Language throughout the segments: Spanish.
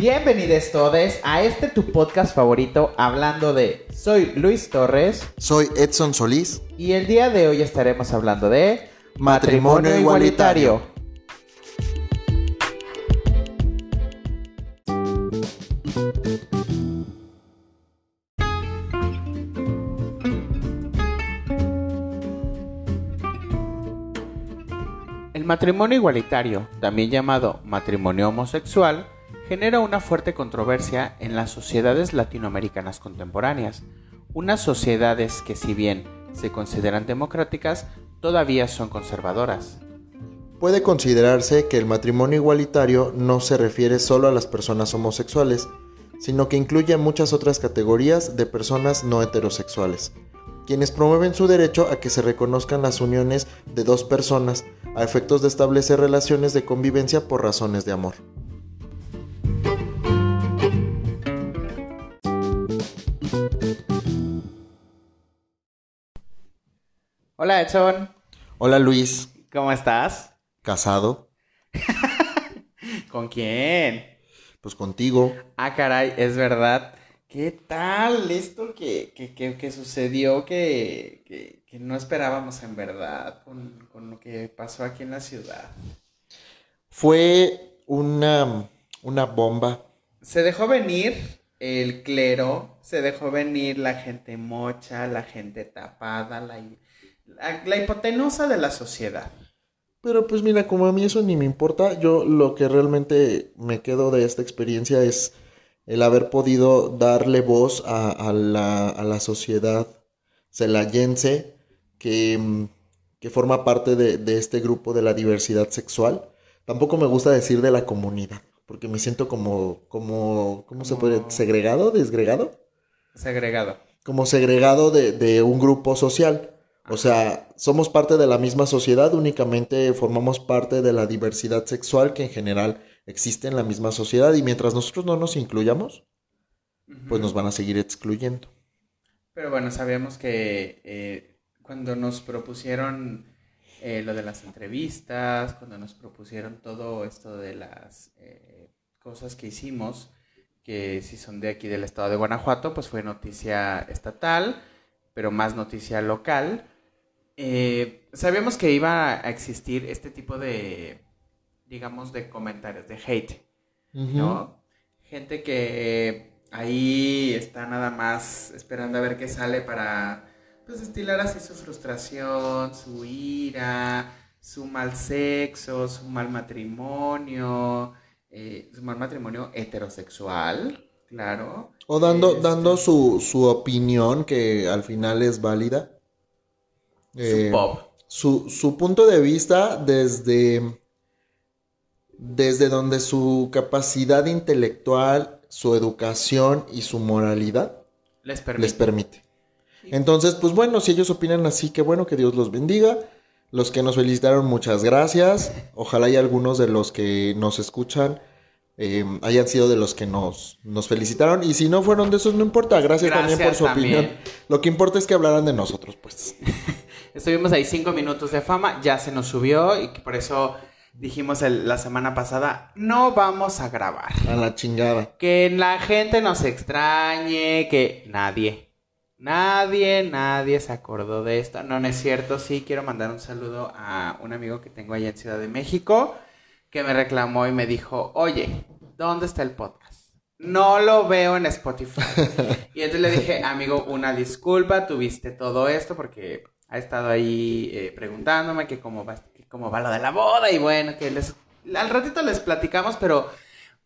Bienvenidos todos a este tu podcast favorito hablando de Soy Luis Torres Soy Edson Solís. y el día de hoy estaremos hablando de Matrimonio igualitario. El matrimonio igualitario, también llamado matrimonio homosexual, genera una fuerte controversia en las sociedades latinoamericanas contemporáneas, unas sociedades que si bien se consideran democráticas, todavía son conservadoras. Puede considerarse que el matrimonio igualitario no se refiere solo a las personas homosexuales, sino que incluye muchas otras categorías de personas no heterosexuales, quienes promueven su derecho a que se reconozcan las uniones de dos personas a efectos de establecer relaciones de convivencia por razones de amor. Hola Edson, Hola Luis, ¿cómo estás? casado, ¿Con quién? pues contigo. Ah, caray, es verdad. ¿Qué tal esto que, que, que, que sucedió que, que, que no esperábamos en verdad con, con lo que pasó aquí en la ciudad? Fue una, una bomba. Se dejó venir el clero, se dejó venir la gente mocha, la gente tapada, la, la, la hipotenusa de la sociedad. Pero pues mira, como a mí eso ni me importa, yo lo que realmente me quedo de esta experiencia es el haber podido darle voz a, a la, a la sociedad celayense que, mm, que forma parte de, de este grupo de la diversidad sexual. Tampoco me gusta decir de la comunidad, porque me siento como, como, ¿cómo se puede? ¿Segregado? ¿Desgregado? Segregado. Como segregado de, de un grupo social. O sea, somos parte de la misma sociedad, únicamente formamos parte de la diversidad sexual que en general existe en la misma sociedad y mientras nosotros no nos incluyamos, pues nos van a seguir excluyendo. Pero bueno, sabíamos que eh, cuando nos propusieron eh, lo de las entrevistas, cuando nos propusieron todo esto de las eh, cosas que hicimos, que si son de aquí del estado de Guanajuato, pues fue noticia estatal, pero más noticia local. Eh, sabíamos que iba a existir este tipo de, digamos, de comentarios, de hate. ¿no? Gente que ahí está nada más esperando a ver qué sale para pues destilar así su frustración, su ira, su mal sexo, su mal matrimonio, eh, su mal matrimonio heterosexual, claro. O dando, Este, dando su, su opinión, que al final es válida. Su Eh, pop. su, su punto de vista desde, desde donde su capacidad intelectual, su educación y su moralidad Les permite. les permite. Entonces, pues bueno, si ellos opinan así, que bueno, que Dios los bendiga. Los que nos felicitaron, muchas gracias. Ojalá y algunos de los que nos escuchan eh, hayan sido de los que nos, nos felicitaron. Y si no fueron de esos, no importa. Gracias, también por su también. opinión. Lo que importa es que hablaran de nosotros, pues. Estuvimos ahí cinco minutos de fama, ya se nos subió y por eso dijimos el- la semana pasada, no vamos a grabar. A la chingada. Que la gente nos extrañe, que nadie, nadie, nadie se acordó de esto. No, no es cierto, sí quiero mandar un saludo a un amigo que tengo allá en Ciudad de México, que me reclamó y me dijo, oye, ¿dónde está el podcast? No lo veo en Spotify. y entonces le dije, amigo, una disculpa, tuviste todo esto porque ha estado ahí eh, preguntándome que cómo va, que cómo va lo de la boda y bueno, que les, al ratito les platicamos, pero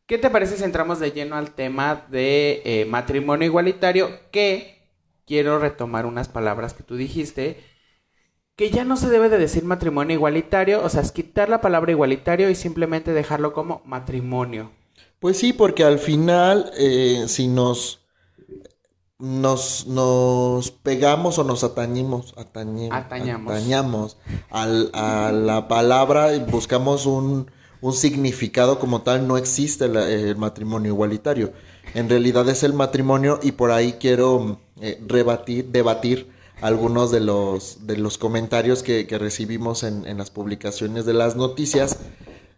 ¿qué te parece si entramos de lleno al tema de eh, matrimonio igualitario? Que quiero retomar unas palabras que tú dijiste, que ya no se debe de decir matrimonio igualitario, o sea, es quitar la palabra igualitario y simplemente dejarlo como matrimonio. Pues sí, porque al final, eh, si nos, nos, nos pegamos o nos atañimos, atañe- Atañamos. atañamos al- a la palabra y buscamos un, un significado como tal, no existe la- el matrimonio igualitario. En realidad es el matrimonio y por ahí quiero eh, rebatir, debatir algunos de los, de los comentarios que, que recibimos en, en las publicaciones de las noticias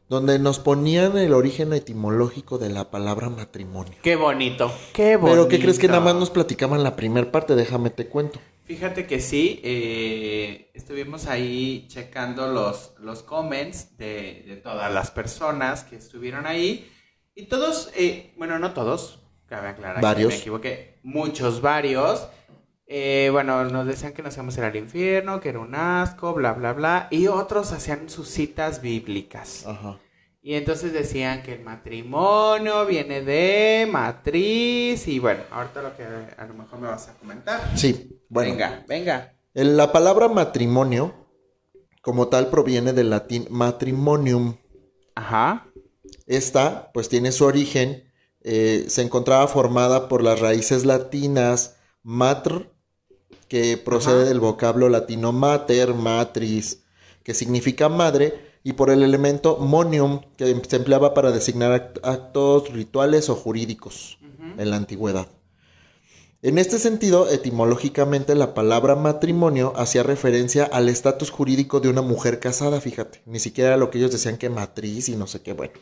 donde nos ponían el origen etimológico de la palabra matrimonio. Qué bonito, qué bonito. Pero ¿qué crees que nada más nos platicaban la primera parte? Déjame te cuento. Fíjate que sí, eh, estuvimos ahí checando los, los comments de, de todas las personas que estuvieron ahí y todos, eh, bueno, no todos, cabe aclarar Varios. que me equivoqué, muchos, varios. Eh, bueno, nos decían que nos íbamos a ir al infierno, que era un asco, bla, bla, bla. Y otros hacían sus citas bíblicas. Ajá. Y entonces decían que el matrimonio viene de matriz. Y bueno, ahorita lo que a lo mejor me vas a comentar. Sí, bueno. Venga, venga. La palabra matrimonio, como tal, proviene del latín matrimonium. Ajá. Esta, pues, tiene su origen, eh, se encontraba formada por las raíces latinas matr, que procede Ajá. del vocablo latino mater, matris, que significa madre, y por el elemento monium, que se empleaba para designar act- actos rituales o jurídicos en la antigüedad. En este sentido, etimológicamente, la palabra matrimonio hacía referencia al estatus jurídico de una mujer casada, fíjate. Ni siquiera era lo que ellos decían que matriz y no sé qué, bueno.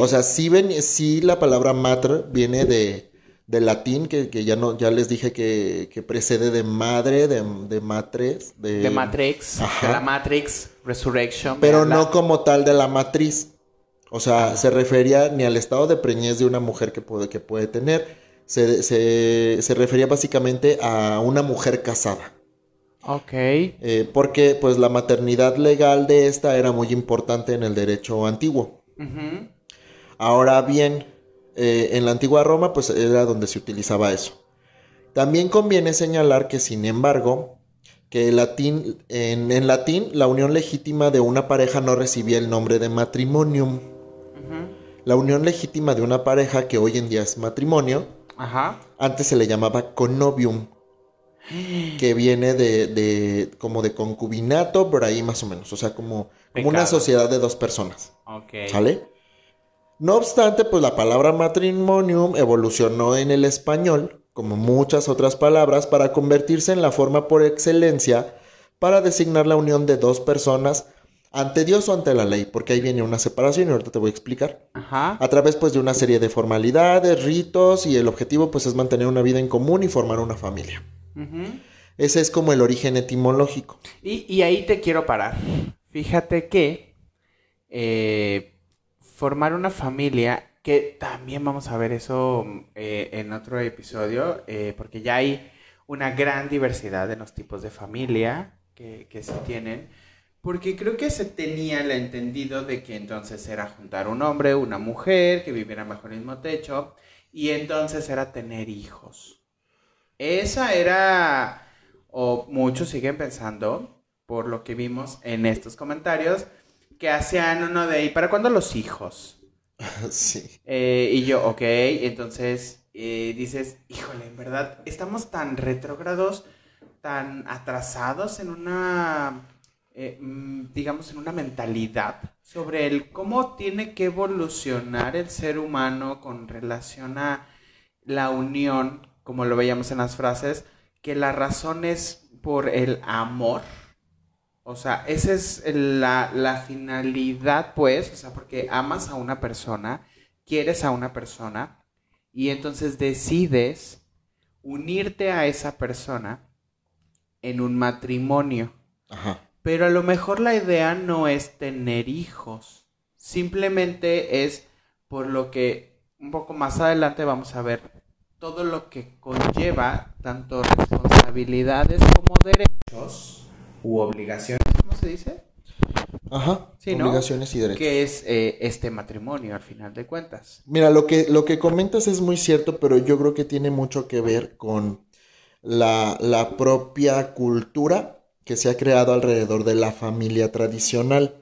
O sea, sí, ven, sí la palabra matr viene de, del latín, que, que ya no, ya les dije que, que precede de madre, de, de matres, de, de Matrix, Ajá. de la Matrix, Resurrection. pero no como tal de la matriz. O sea, se refería ni al estado de preñez de una mujer que puede, que puede tener. Se, se, se refería básicamente a una mujer casada. Ok. Eh, porque pues la maternidad legal de esta era muy importante en el derecho antiguo. Ahora bien, eh, en la antigua Roma pues era donde se utilizaba eso. También conviene señalar que sin embargo, que el latín, en, en latín la unión legítima de una pareja no recibía el nombre de matrimonium. La unión legítima de una pareja que hoy en día es matrimonio, Ajá. antes se le llamaba connovium, que viene de, de- como de concubinato, por ahí más o menos, o sea, como, como una sociedad de dos personas. Ok. ¿Sale? No obstante, pues la palabra matrimonium evolucionó en el español, como muchas otras palabras, para convertirse en la forma por excelencia para designar la unión de dos personas ante Dios o ante la ley, porque ahí viene una separación y ahorita te voy a explicar. Ajá. A través pues de una serie de formalidades, ritos y el objetivo pues es mantener una vida en común y formar una familia. Ese es como el origen etimológico. Y, y ahí te quiero parar. Fíjate que eh, formar una familia, que también vamos a ver eso eh, en otro episodio, eh, porque ya hay una gran diversidad en los tipos de familia que, que se tienen, porque creo que se tenía el entendido de que entonces era juntar un hombre, una mujer, que vivieran bajo el mismo techo, y entonces era tener hijos. Esa era, o muchos siguen pensando, por lo que vimos en estos comentarios, que hacían uno de, ¿y para cuándo los hijos? sí. Eh, y yo, ok, entonces eh, dices, híjole, en verdad, estamos tan retrógrados, tan atrasados en una, eh, mm, digamos, en una mentalidad sobre el cómo tiene que evolucionar el ser humano con relación a la unión, como lo veíamos en las frases, que la razón es por el amor. O sea, esa es la, la finalidad, pues, o sea, porque amas a una persona, quieres a una persona, y entonces decides unirte a esa persona en un matrimonio. Ajá. Pero a lo mejor la idea no es tener hijos, simplemente es por lo que un poco más adelante vamos a ver todo lo que conlleva tanto responsabilidades como derechos u obligaciones, ¿cómo se dice? Ajá. Sí, ¿no? Obligaciones y derechos. Que es eh, este matrimonio al final de cuentas. Mira, lo que, lo que comentas es muy cierto, pero yo creo que tiene mucho que ver con la, la propia cultura que se ha creado alrededor de la familia tradicional.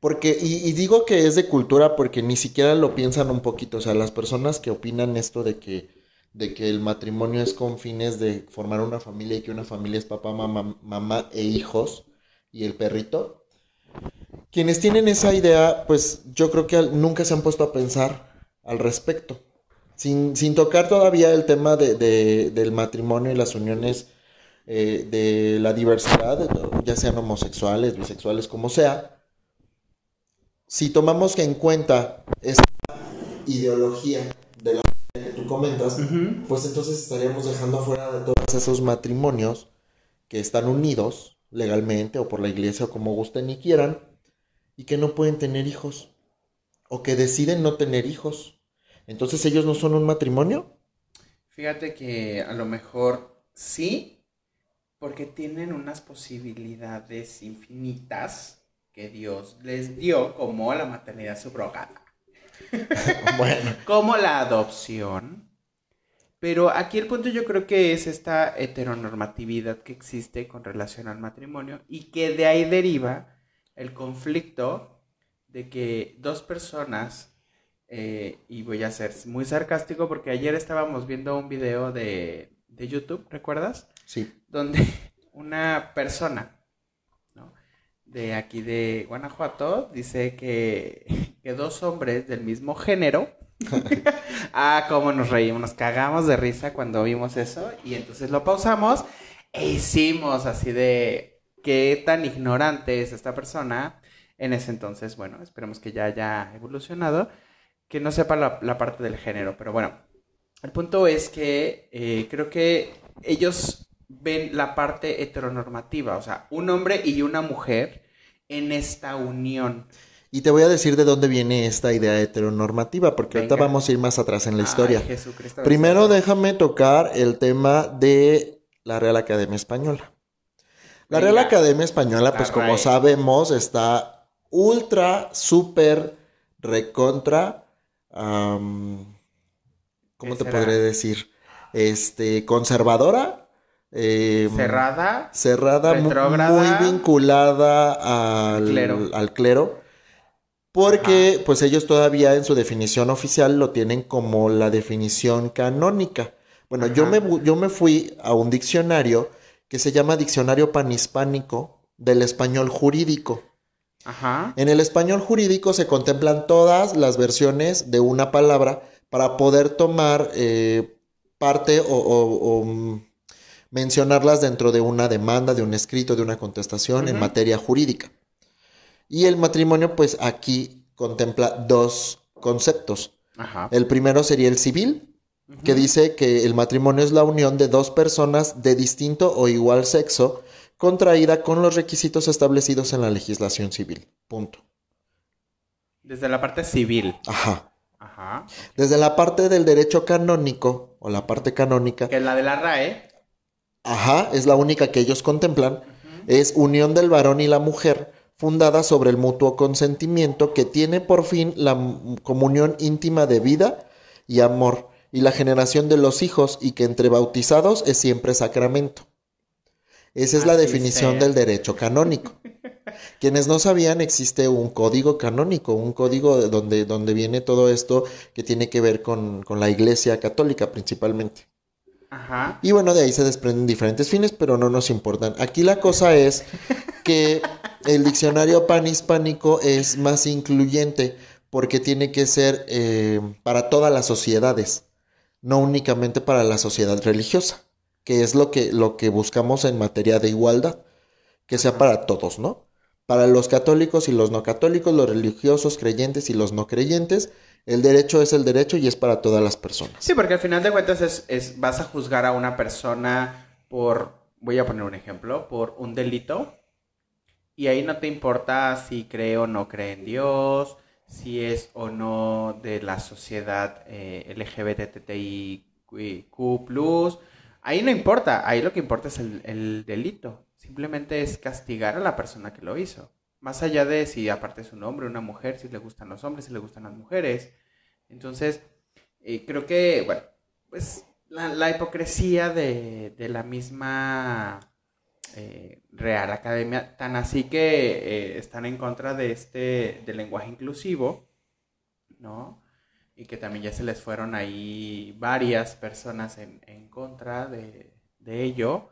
Porque, y, y digo que es de cultura porque ni siquiera lo piensan un poquito. O sea, las personas que opinan esto de que, de que el matrimonio es con fines de formar una familia y que una familia es papá, mamá, mamá e hijos y el perrito. Quienes tienen esa idea, pues yo creo que nunca se han puesto a pensar al respecto. Sin, sin tocar todavía el tema de, de- del matrimonio y las uniones eh, de la diversidad, ya sean homosexuales, bisexuales, como sea. si tomamos en cuenta esa ideología de la tú comentas, pues entonces estaríamos dejando fuera de todos esos matrimonios que están unidos legalmente o por la iglesia o como gusten y quieran y que no pueden tener hijos o que deciden no tener hijos. Entonces ellos no son un matrimonio. Fíjate que a lo mejor sí, porque tienen unas posibilidades infinitas que Dios les dio, como la maternidad subrogada. bueno. Como la adopción. Pero aquí el punto yo creo que es esta heteronormatividad que existe con relación al matrimonio y que de ahí deriva el conflicto de que dos personas, eh, y voy a ser muy sarcástico porque ayer estábamos viendo un video de, de YouTube, ¿recuerdas? Sí. Donde una persona de aquí de Guanajuato dice que, que dos hombres del mismo género. ah, cómo nos reímos, nos cagamos de risa cuando vimos eso y entonces lo pausamos e hicimos así de qué tan ignorante es esta persona en ese entonces. Bueno, esperemos que ya haya evolucionado, que no sepa la, parte del género, pero bueno, el punto es que eh, creo que ellos ven la parte heteronormativa, o sea, un hombre y una mujer en esta unión. Y te voy a decir de dónde viene esta idea heteronormativa, porque ahorita vamos a ir más atrás en la historia. Primero déjame tocar el tema de la Real Academia Española. La Real Academia Española, pues como sabemos, está ultra, súper, recontra, ¿cómo te podré decir? Este, conservadora eh, cerrada. Cerrada, muy vinculada al clero. Porque pues ellos todavía en su definición oficial lo tienen como la definición canónica. Bueno, yo me, yo me fui a un diccionario que se llama Diccionario Panhispánico del Español Jurídico. Ajá. En el español jurídico se contemplan todas las versiones de una palabra para poder tomar eh, parte o mencionarlas dentro de una demanda, de un escrito, de una contestación en materia jurídica. Y el matrimonio, pues aquí contempla dos conceptos. El primero sería el civil, que dice que el matrimonio es la unión de dos personas de distinto o igual sexo contraída con los requisitos establecidos en la legislación civil. Punto. Desde la parte civil. Ajá. Ajá. Desde la parte del derecho canónico, o la parte canónica. Que es la de la RAE ajá, es la única que ellos contemplan, es unión del varón y la mujer, fundada sobre el mutuo consentimiento que tiene por fin la comunión íntima de vida y amor y la generación de los hijos y que entre bautizados es siempre sacramento. Esa es la definición del derecho canónico. Quienes no sabían, existe un código canónico, un código donde, donde viene todo esto que tiene que ver con, con la Iglesia Católica principalmente. Y bueno, de ahí se desprenden diferentes fines, pero no nos importan. Aquí la cosa es que el diccionario panhispánico es más incluyente porque tiene que ser eh, para todas las sociedades, no únicamente para la sociedad religiosa, que es lo que, lo que buscamos en materia de igualdad, que sea para todos, ¿no? Para los católicos y los no católicos, los religiosos, creyentes y los no creyentes, el derecho es el derecho y es para todas las personas. Sí, porque al final de cuentas es, vas a juzgar a una persona por, voy a poner un ejemplo, por un delito. Y ahí no te importa si cree o no cree en Dios, si es o no de la sociedad eh, LGBTIQ. Ahí no importa, ahí lo que importa es el, el delito. Simplemente es castigar a la persona que lo hizo. Más allá de si aparte es un hombre, una mujer, si le gustan los hombres, si le gustan las mujeres. Entonces, eh, creo que, bueno, pues la, hipocresía de, la misma eh, Real Academia, tan así que eh, están en contra de este, del lenguaje inclusivo, ¿no? Y que también ya se les fueron ahí varias personas en, contra de, de ello.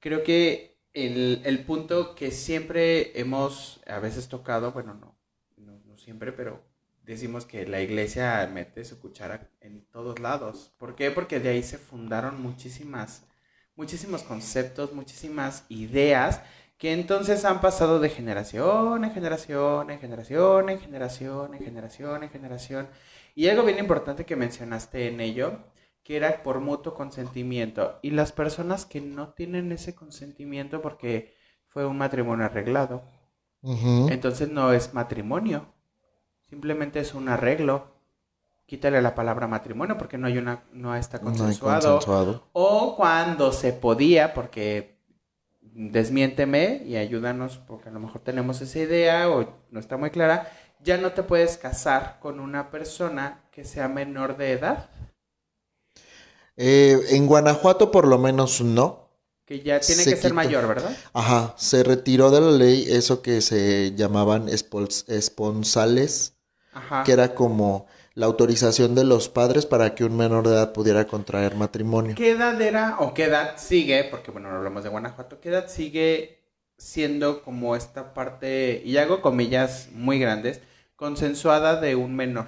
Creo que el, punto que siempre hemos a veces tocado, bueno, no, no, siempre, pero decimos que la iglesia mete su cuchara en todos lados. ¿Por qué? Porque de ahí se fundaron muchísimas, muchísimos conceptos, muchísimas ideas que entonces han pasado de generación en generación, en generación, en generación, en generación, en generación. Y algo bien importante que mencionaste en ello, que era por mutuo consentimiento. Y las personas que no tienen ese consentimiento porque fue un matrimonio arreglado, entonces no es matrimonio, simplemente es un arreglo. Quítale la palabra matrimonio porque no hay una, no está consensuado. O cuando se podía, porque desmiénteme y ayúdanos porque a lo mejor tenemos esa idea o no está muy clara, ya no te puedes casar con una persona que sea menor de edad. Eh, en Guanajuato por lo menos no. Que ya tiene que ser mayor, ¿verdad? Ajá, se retiró de la ley eso que se llamaban esponsales, Ajá. que era como la autorización de los padres para que un menor de edad pudiera contraer matrimonio. ¿Qué edad era o qué edad sigue, porque bueno, no hablamos de Guanajuato, qué edad sigue siendo como esta parte, y hago comillas muy grandes, consensuada de un menor?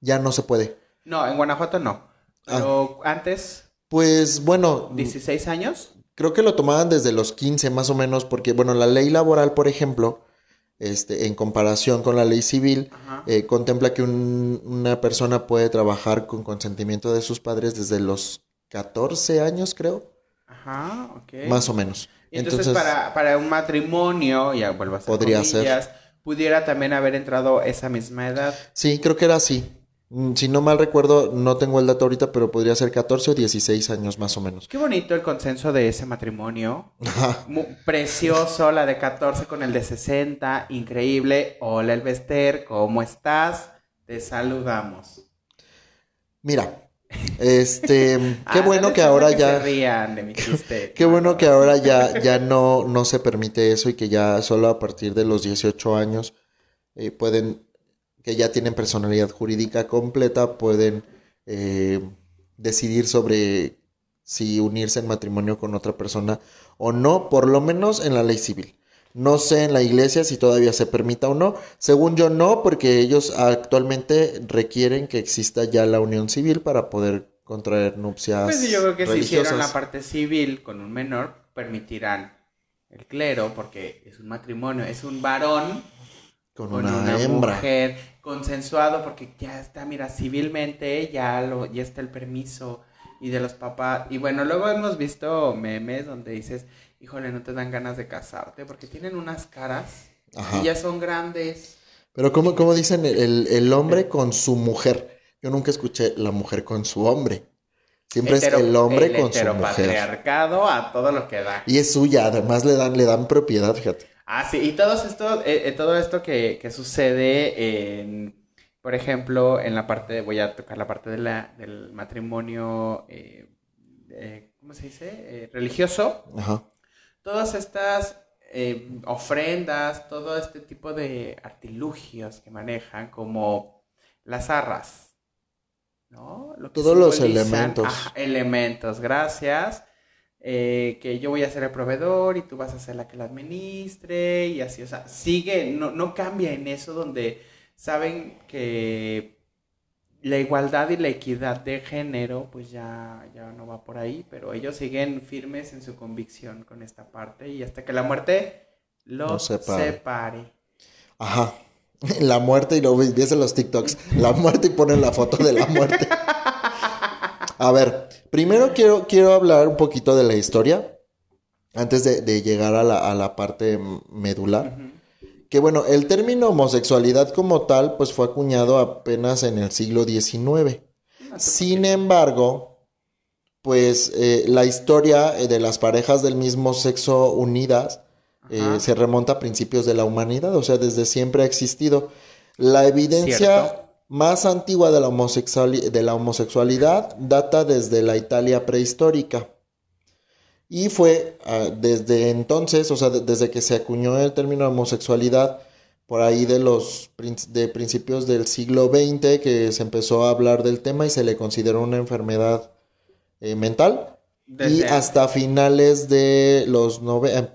Ya no se puede. No, en Guanajuato no. Ah. Pero antes. Pues bueno. ¿16 años? creo que lo tomaban desde los 15 más o menos, porque bueno, la ley laboral, por ejemplo, este, en comparación con la ley civil, eh, contempla que una persona puede trabajar con consentimiento de sus padres desde los 14 años, creo. Ajá, ok. Más o menos. Entonces, para, para, un matrimonio, ya vuelvo a ser podría ser. pudiera también haber entrado esa misma edad. Sí, creo que era así. Mm, si no mal recuerdo, no tengo el dato ahorita, pero podría ser 14 o 16 años más o menos. Qué bonito el consenso de ese matrimonio. precioso, la de 14 con el de 60, increíble. Hola Elvester, ¿cómo estás? Te saludamos. Mira, este, qué bueno que ahora ya. qué bueno que ahora ya, ya no, no se permite eso y que ya solo a partir de los 18 años eh, pueden que ya tienen personalidad jurídica completa pueden eh, decidir sobre si unirse en matrimonio con otra persona o no, por lo menos en la ley civil. No sé en la iglesia si todavía se permita o no. Según yo no, porque ellos actualmente requieren que exista ya la unión civil para poder contraer nupcias. Pues yo creo que si hicieron la parte civil con un menor, permitirán el clero, porque es un matrimonio, es un varón con, una, hembra. mujer, consensuado, porque ya está, mira, civilmente ya, lo, ya está el permiso y de los papás. Y bueno, luego hemos visto memes donde dices, híjole, no te dan ganas de casarte, porque tienen unas caras y ya son grandes. Pero como, como dicen, el, el, hombre con su mujer. Yo nunca escuché la mujer con su hombre. Siempre es el hombre con su mujer. patriarcado a todo lo que da. Y es suya, además le dan, le dan propiedad, fíjate. Ah, sí, y todo esto, eh, eh, todo esto que, que sucede en, por ejemplo, en la parte, voy a tocar la parte de la, del matrimonio, eh, ¿cómo se dice? religioso. Ajá. Todas estas ofrendas, todo este tipo de artilugios que manejan, como las arras, ¿no? Todos los elementos. elementos, gracias eh, que yo voy a ser el proveedor y tú vas a ser la que la administre y así, o sea, sigue, no, no cambia en eso donde saben que la igualdad y la equidad de género pues ya, ya no va por ahí, pero ellos siguen firmes en su convicción con esta parte y hasta que la muerte los separe. Ajá. La muerte y lo ves los TikToks. La muerte y ponen la foto de la muerte. A ver, primero quiero, quiero hablar un poquito de la historia, antes de, llegar a la, parte medular. Que bueno, el término homosexualidad como tal, pues fue acuñado apenas en el siglo XIX. Sin embargo, pues eh, la historia de las parejas del mismo sexo unidas eh, se remonta a principios de la humanidad, o sea, desde siempre ha existido. La evidencia más antigua de la, de la homosexualidad data desde la Italia prehistórica. Y fue ah, desde entonces, o sea, desde que se acuñó el término homosexualidad, por ahí de los de principios del siglo XX, que se empezó a hablar del tema y se le consideró una enfermedad eh, mental. Y hasta finales de los nove en,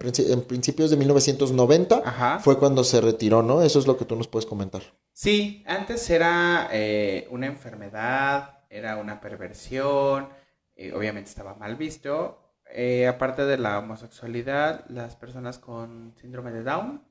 principios de 1990 fue cuando se retiró, ¿no? Eso es lo que tú nos puedes comentar. Sí, antes era eh, una enfermedad, era una perversión, eh, obviamente estaba mal visto. eh, aparte de la homosexualidad, las personas con síndrome de Down,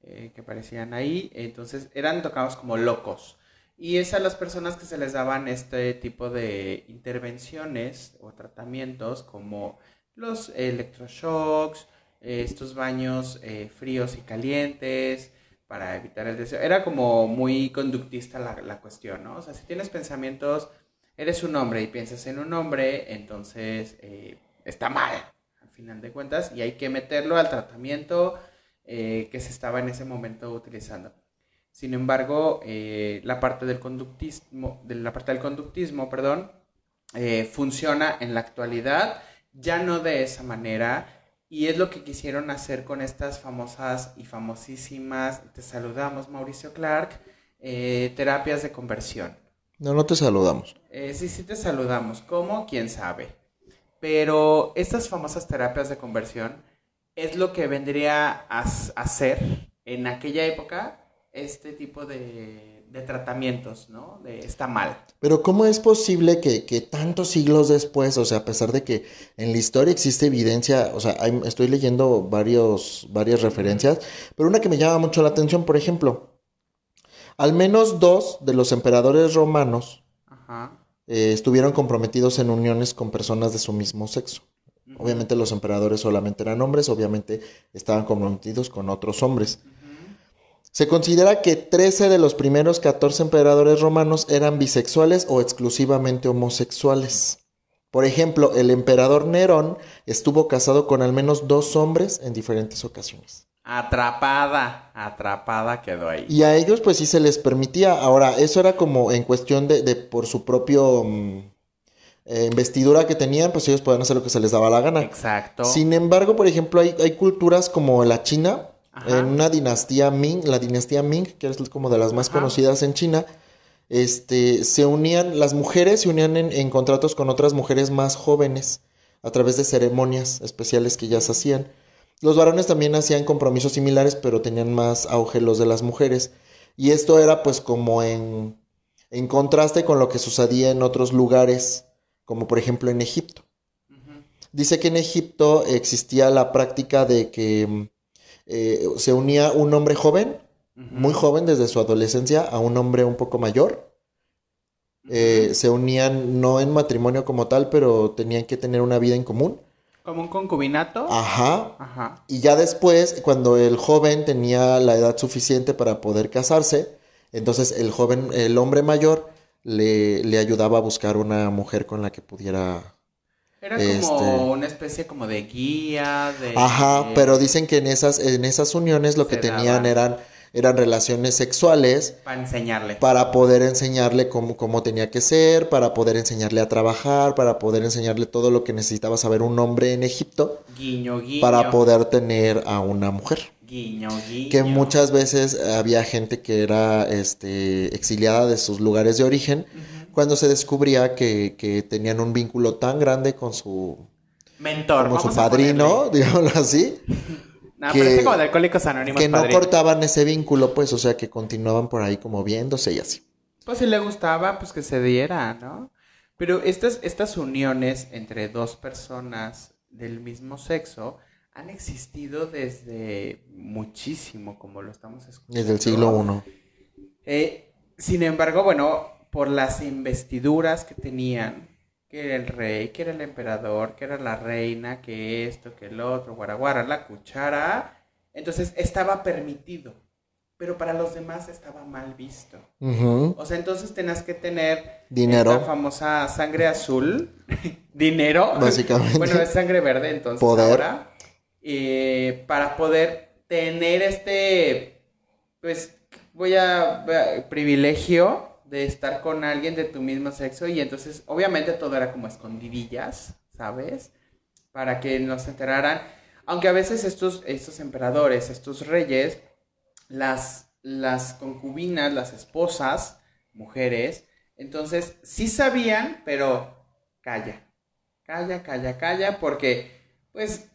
que aparecían ahí, entonces eran tocados como locos. Y es a las personas que se les daban este tipo de intervenciones o tratamientos como los electroshocks, estos baños fríos y calientes para evitar el deseo. Era como muy conductista la, la cuestión, ¿no? O sea, si tienes pensamientos, eres un hombre y piensas en un hombre, entonces eh, está mal, al final de cuentas, y hay que meterlo al tratamiento eh, que se estaba en ese momento utilizando. Sin embargo, la parte del conductismo, de la parte del conductismo, perdón, funciona en la actualidad ya no de esa manera y es lo que quisieron hacer con estas famosas y famosísimas, te saludamos Mauricio Clark, eh, terapias de conversión. No, no te saludamos. Eh, sí, sí te saludamos. ¿Cómo? ¿Quién sabe? Pero estas famosas terapias de conversión es lo que vendría a hacer en aquella época este tipo de de tratamientos, ¿no? De está mal. Pero ¿cómo es posible que, tantos siglos después, o sea, a pesar de que en la historia existe evidencia, o sea, estoy leyendo varios, varias referencias, pero una que me llama mucho la atención, por ejemplo, al menos dos de los emperadores romanos eh, estuvieron comprometidos en uniones con personas de su mismo sexo. Obviamente los emperadores solamente eran hombres, obviamente estaban comprometidos con otros hombres. Se considera que 13 de los primeros 14 emperadores romanos eran bisexuales o exclusivamente homosexuales. Por ejemplo, el emperador Nerón estuvo casado con al menos dos hombres en diferentes ocasiones. Atrapada, atrapada quedó ahí. Y a ellos pues sí se les permitía. Ahora, eso era como en cuestión de, por su propio mm, eh, investidura que tenían, pues ellos podían hacer lo que se les daba la gana. Exacto. Sin embargo, por ejemplo, hay, hay culturas como la China, en una dinastía Ming, la dinastía Ming, que es como de las más conocidas en China, este, se unían, las mujeres se unían en, contratos con otras mujeres más jóvenes a través de ceremonias especiales que ya se hacían. Los varones también hacían compromisos similares, pero tenían más auge los de las mujeres. Y esto era pues como en, en contraste con lo que sucedía en otros lugares, como por ejemplo en Egipto. Dice que en Egipto existía la práctica de que eh, se unía un hombre joven, muy joven desde su adolescencia, a un hombre un poco mayor. Eh, se unían no en matrimonio como tal, pero tenían que tener una vida en común. ¿Como un concubinato? Ajá. Ajá. Y ya después, cuando el joven tenía la edad suficiente para poder casarse, entonces el joven, el hombre mayor, le, le ayudaba a buscar una mujer con la que pudiera era como este, una especie como de guía, de... Ajá, pero dicen que en esas, en esas uniones lo que tenían eran, eran relaciones sexuales. Para enseñarle. Para poder enseñarle cómo, cómo tenía que ser, para poder enseñarle a trabajar, para poder enseñarle todo lo que necesitaba saber un hombre en Egipto. Guiño, guiño. Para poder tener a una mujer. Guiño, guiño. Que muchas veces había gente que era este, exiliada de sus lugares de origen cuando se descubría que, tenían un vínculo tan grande con su mentor, como su padrino, digámoslo así. No, que, como de Alcohólicos Anónimos. Que no cortaban ese vínculo, pues, o sea, que continuaban por ahí como viéndose y así. Pues si le gustaba, pues que se diera, ¿no? Pero estas, estas uniones entre dos personas del mismo sexo han existido desde muchísimo, como lo estamos escuchando. Desde el siglo I. Eh, sin embargo, bueno, por las investiduras que tenían, que era el rey, que era el emperador, que era la reina, que esto, que el otro, guaraguara, la cuchara, entonces estaba permitido, pero para los demás estaba mal visto. O sea, entonces tenías que tener dinero, la famosa sangre azul, dinero, básicamente, bueno es sangre verde, entonces poder. ahora, eh, para poder tener este, pues voy a privilegio de estar con alguien de tu mismo sexo y entonces obviamente todo era como escondidillas, ¿sabes? Para que no se enteraran. Aunque a veces estos, estos emperadores, estos reyes, las, las concubinas, las esposas, mujeres, entonces sí sabían, pero calla, calla, calla, calla, porque pues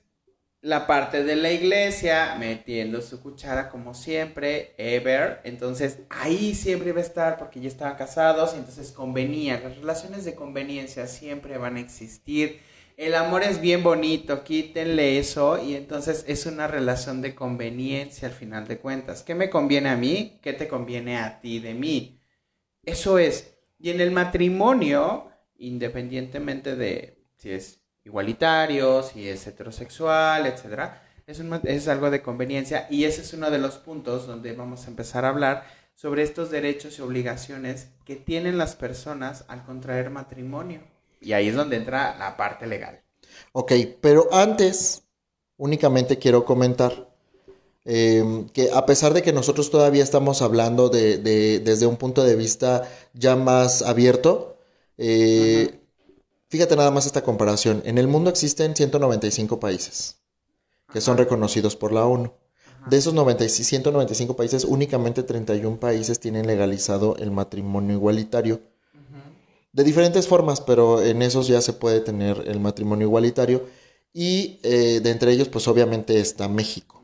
la parte de la iglesia metiendo su cuchara como siempre, ever. Entonces ahí siempre iba a estar porque ya estaban casados entonces convenía. Las relaciones de conveniencia siempre van a existir el amor es bien bonito, quítenle eso y entonces es una relación de conveniencia al final de cuentas. ¿Qué me conviene a mí? ¿Qué te conviene a ti de mí? Eso es. Y en el matrimonio, independientemente de si es igualitario, si es heterosexual, etcétera, es, es algo de conveniencia y ese es uno de los puntos donde vamos a empezar a hablar sobre estos derechos y obligaciones que tienen las personas al contraer matrimonio. Y ahí es donde entra la parte legal. Ok, pero antes únicamente quiero comentar eh, que a pesar de que nosotros todavía estamos hablando de, desde un punto de vista ya más abierto, eh, fíjate nada más esta comparación. En el mundo existen 195 países que son reconocidos por la ONU. De esos 195 países, únicamente 31 países tienen legalizado el matrimonio igualitario. De diferentes formas, pero en esos ya se puede tener el matrimonio igualitario. Y eh, de entre ellos, pues obviamente está México.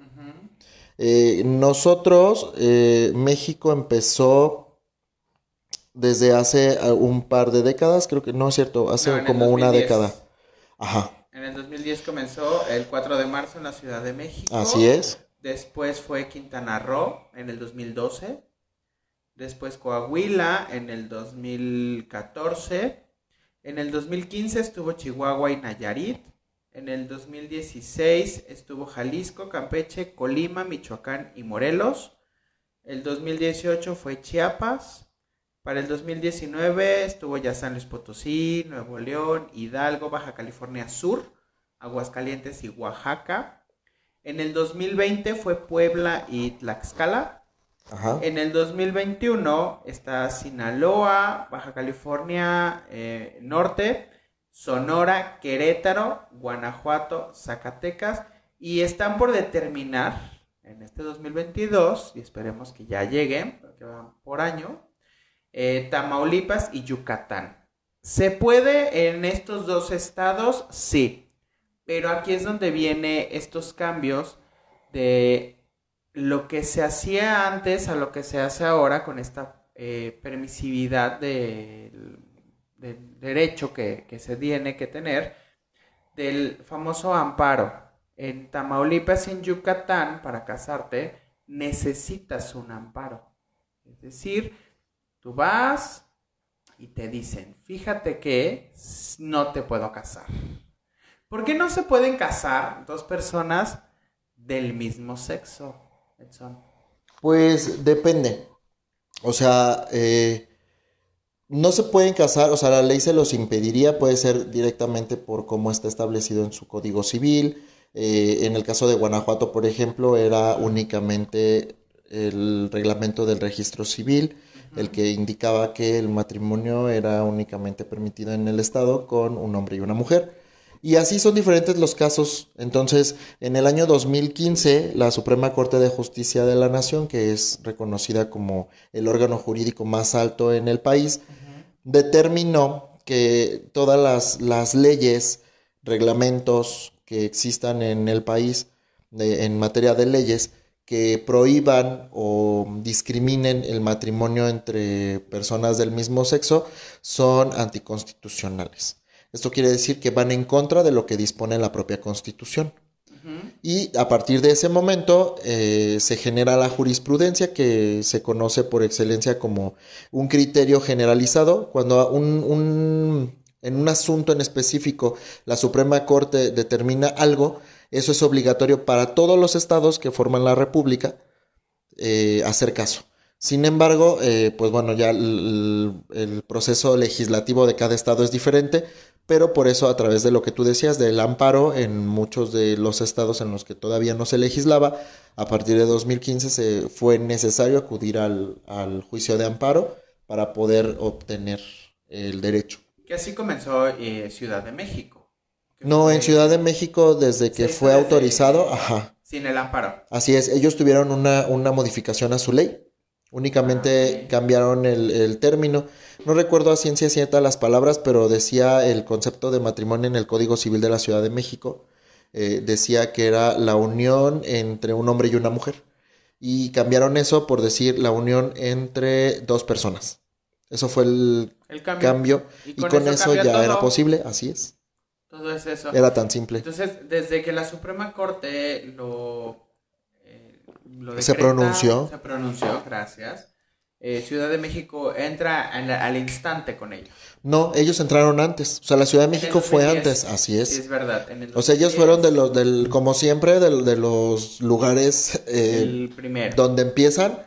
Eh, nosotros, eh, México empezó desde hace un par de décadas, creo que no es cierto, hace como una década. Ajá. En el 2010 comenzó el 4 de marzo en la Ciudad de México. Así es. Después fue Quintana Roo en el 2012. Después Coahuila en el 2014. En el 2015 estuvo Chihuahua y Nayarit. En el 2016 estuvo Jalisco, Campeche, Colima, Michoacán y Morelos. El 2018 fue Chiapas. Para el 2019 estuvo ya San Luis Potosí, Nuevo León, Hidalgo, Baja California Sur, Aguascalientes y Oaxaca. En el 2020 fue Puebla y Tlaxcala. En el 2021 está Sinaloa, Baja California eh, Norte, Sonora, Querétaro, Guanajuato, Zacatecas y están por determinar en este 2022 y esperemos que ya lleguen, porque van por año, eh, Tamaulipas y Yucatán. ¿Se puede en estos dos estados? Sí. Pero aquí es donde viene estos cambios de lo que se hacía antes a lo que se hace ahora con esta eh, permisividad de, derecho que, se tiene que tener del famoso amparo. En Tamaulipas y en Yucatán, para casarte, necesitas un amparo. Es decir, tú vas y te dicen, fíjate que no te puedo casar. ¿Por qué no se pueden casar dos personas del mismo sexo, Edson? Pues depende. O sea, eh, no se pueden casar, o sea, la ley se los impediría, puede ser directamente por cómo está establecido en su código civil. Eh, en el caso de Guanajuato, por ejemplo, era únicamente el reglamento del registro civil, el que indicaba que el matrimonio era únicamente permitido en el Estado con un hombre y una mujer. Y así son diferentes los casos. Entonces, en el año 2015, la Suprema Corte de Justicia de la Nación, que es reconocida como el órgano jurídico más alto en el país, determinó que todas las, leyes, reglamentos que existan en el país en materia de leyes, que prohíban o discriminen el matrimonio entre personas del mismo sexo, son anticonstitucionales. Esto quiere decir que van en contra de lo que dispone la propia Constitución. Y a partir de ese momento eh, se genera la jurisprudencia que se conoce por excelencia como un criterio generalizado. Cuando un, en un asunto en específico la Suprema Corte determina algo, eso es obligatorio para todos los estados que forman la República eh, hacer caso. Sin embargo, eh, pues bueno, ya el, proceso legislativo de cada estado es diferente, pero por eso a través de lo que tú decías del amparo en muchos de los estados en los que todavía no se legislaba, a partir de 2015 se fue necesario acudir al, juicio de amparo para poder obtener el derecho. Que así comenzó eh, Ciudad de México. No, en Ciudad de México desde que fue autorizado, ajá. Sin el amparo. Así es, ellos tuvieron una, una modificación a su ley Únicamente ah, cambiaron el, término. No recuerdo a ciencia cierta las palabras, pero decía el concepto de matrimonio en el Código Civil de la Ciudad de México. Eh, decía que era la unión entre un hombre y una mujer. Y cambiaron eso por decir la unión entre dos personas. Eso fue el, cambio. Y, con, eso, ya era posible, así es. Todo es eso. Era tan simple. Entonces, desde que la Suprema Corte lo, eh, lo Se pronunció. Se pronunció, gracias. eh, Ciudad de México entra al, al instante con ello. No, ellos entraron antes. O sea, la Ciudad de México fue 2010. antes, así es. Es verdad. en el O sea, ellos 2010, fueron de los, del, como siempre, de, de los lugares eh, El primero. donde empiezan,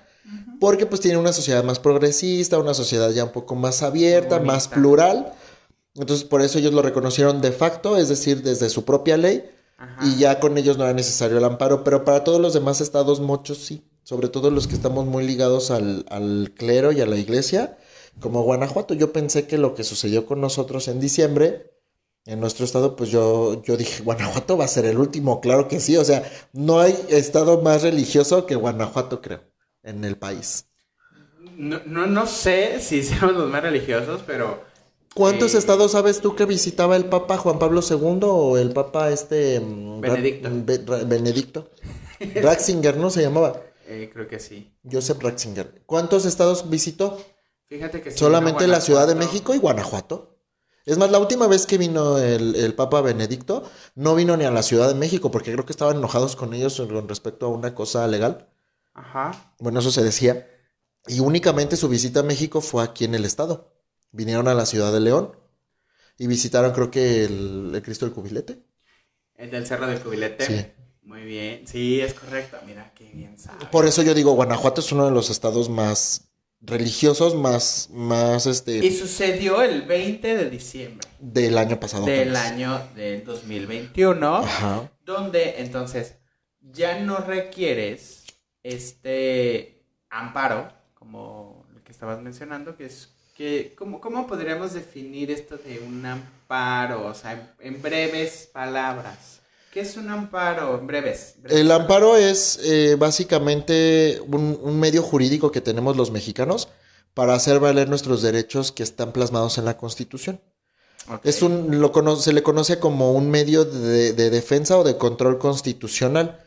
porque pues tienen una sociedad más progresista, una sociedad ya un poco más abierta, más plural. Entonces, por eso ellos lo reconocieron de facto, es decir, desde su propia ley, Ajá. y ya con ellos no era necesario el amparo, pero para todos los demás estados, muchos sí, sobre todo los que estamos muy ligados al, al clero y a la iglesia, como Guanajuato. Yo pensé que lo que sucedió con nosotros en diciembre, en nuestro estado, pues yo, yo dije, Guanajuato va a ser el último, claro que sí, o sea, no hay estado más religioso que Guanajuato, creo, en el país. No, no, no sé si seamos los más religiosos, pero ¿Cuántos Eh, estados sabes tú que visitaba el Papa Juan Pablo II o el Papa este... mm, Ra- Benedicto. Be- Ra- Benedicto. Ratzinger, ¿no? Se llamaba. eh, creo que sí. Joseph Ratzinger. ¿Cuántos estados visitó? Fíjate que sí, Solamente la Ciudad de. México y Guanajuato. Es más, la última vez que vino el, el Papa Benedicto, no vino ni a la Ciudad de México, porque creo que estaban enojados con ellos con respecto a una cosa legal. Ajá. Bueno, eso se decía. Y únicamente su visita a México fue aquí en el estado. Vinieron a la Ciudad de León y visitaron, creo que, el, el Cristo del Cubilete. El del Cerro del Cubilete. Sí. Muy bien. Sí, es correcto. Mira, qué bien sabe. Por eso yo digo, Guanajuato es uno de los estados más religiosos, más, más, Y este, sucedió el 20 de diciembre del año pasado. del apenas. año del 2021, Ajá. donde entonces ya no requieres este amparo, como el que estabas mencionando, que es que, ¿cómo, cómo podríamos definir esto de un amparo? O sea, en, en breves palabras. ¿Qué es un amparo? En breves. breves El amparo es eh, básicamente un, un medio jurídico que tenemos los mexicanos para hacer valer nuestros derechos que están plasmados en la Constitución. Es un, lo cono- se le conoce como un medio de, de defensa o de control constitucional,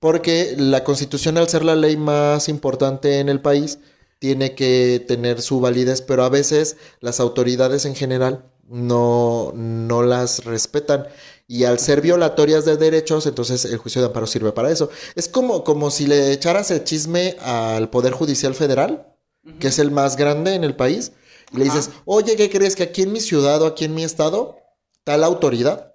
porque la Constitución, al ser la ley más importante en el país, tiene que tener su validez, pero a veces las autoridades en general no, no las respetan. Y al ser violatorias de derechos, entonces el juicio de amparo sirve para eso. Es como, como si le echaras el chisme al Poder Judicial Federal, que es el más grande en el país, y le dices, oye, ¿qué crees que aquí en mi ciudad o aquí en mi estado, tal autoridad